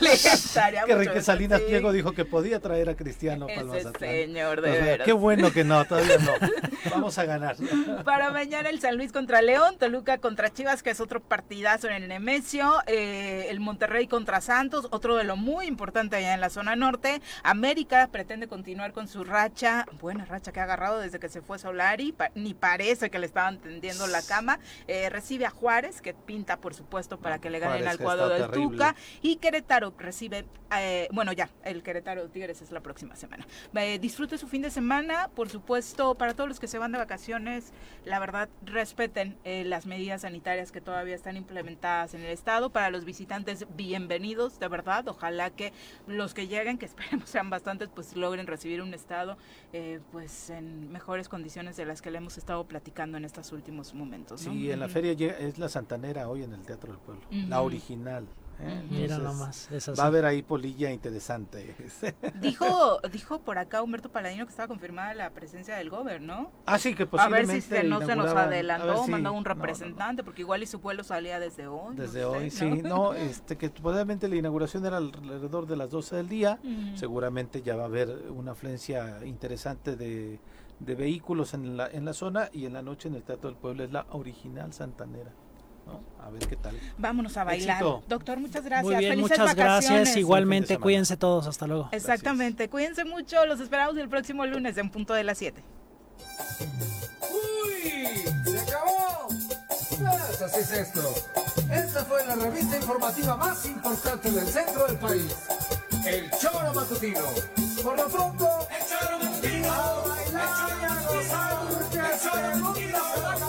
que Enrique Salinas sí. Pliego dijo que podía traer a Cristiano para Ese Mazatlán. señor, de O sea, veras. qué bueno que no, todavía no. Vamos a ganar. Para mañana el San Luis contra León, Toluca contra Chivas, que es otro partidazo en el Nemesio, eh, el Monterrey contra Santos, otro de lo muy importante allá en la zona norte. América pretende continuar con su racha, buena racha que ha agarrado desde que se fue Solari, pa- ni parece que le estaban tendiendo la cama. Eh, recibe a Juárez, que pinta por supuesto para que le ganen Juárez, al que del terrible. Tuca. Y Querétaro recibe, eh, bueno ya, el Querétaro Tigres es la próxima semana. Eh, disfrute su fin de semana, por supuesto, para todos los que se van de vacaciones, la verdad, respeten eh, las medidas sanitarias que todavía están implementadas en el estado. Para los visitantes, bienvenidos, de verdad. Ojalá que los que lleguen, que esperemos sean bastantes, pues logren recibir un estado eh, pues en mejores condiciones de las que le hemos estado platicando en estos últimos momentos. ¿no? Sí, en la feria es la Santanera hoy en el Teatro del Pueblo. La original. ¿Eh? Mira nomás, es. Va a haber ahí polilla interesante. Dijo, dijo por acá Humberto Paladino que estaba confirmada la presencia del gobierno, ¿no? ah, sí, que A ver posiblemente si se, no se nos adelantó, si- mandó un no, no, no. representante, porque igual y su vuelo salía desde hoy. no Desde sé, hoy, ¿no? sí. No, este, que probablemente la inauguración era alrededor de las 12 del día. Seguramente ya va a haber una afluencia interesante de, de vehículos en la, en la zona y en la noche en el Teatro del Pueblo es la original Santanera. ¿No? A ver qué tal. Vámonos a bailar. Éxito. Doctor, muchas gracias. Muy bien, Felices muchas vacaciones. gracias. Igualmente, cuídense todos. Hasta luego. Exactamente. Cuídense mucho. Los esperamos el próximo lunes en punto de las 7. ¡Uy! ¡Se acabó! Pues así es esto. Esta fue la revista informativa más importante del centro del país. El Choro Matutino. Por lo pronto, el Choro Matutino. A bailar y a gozar porque este mundo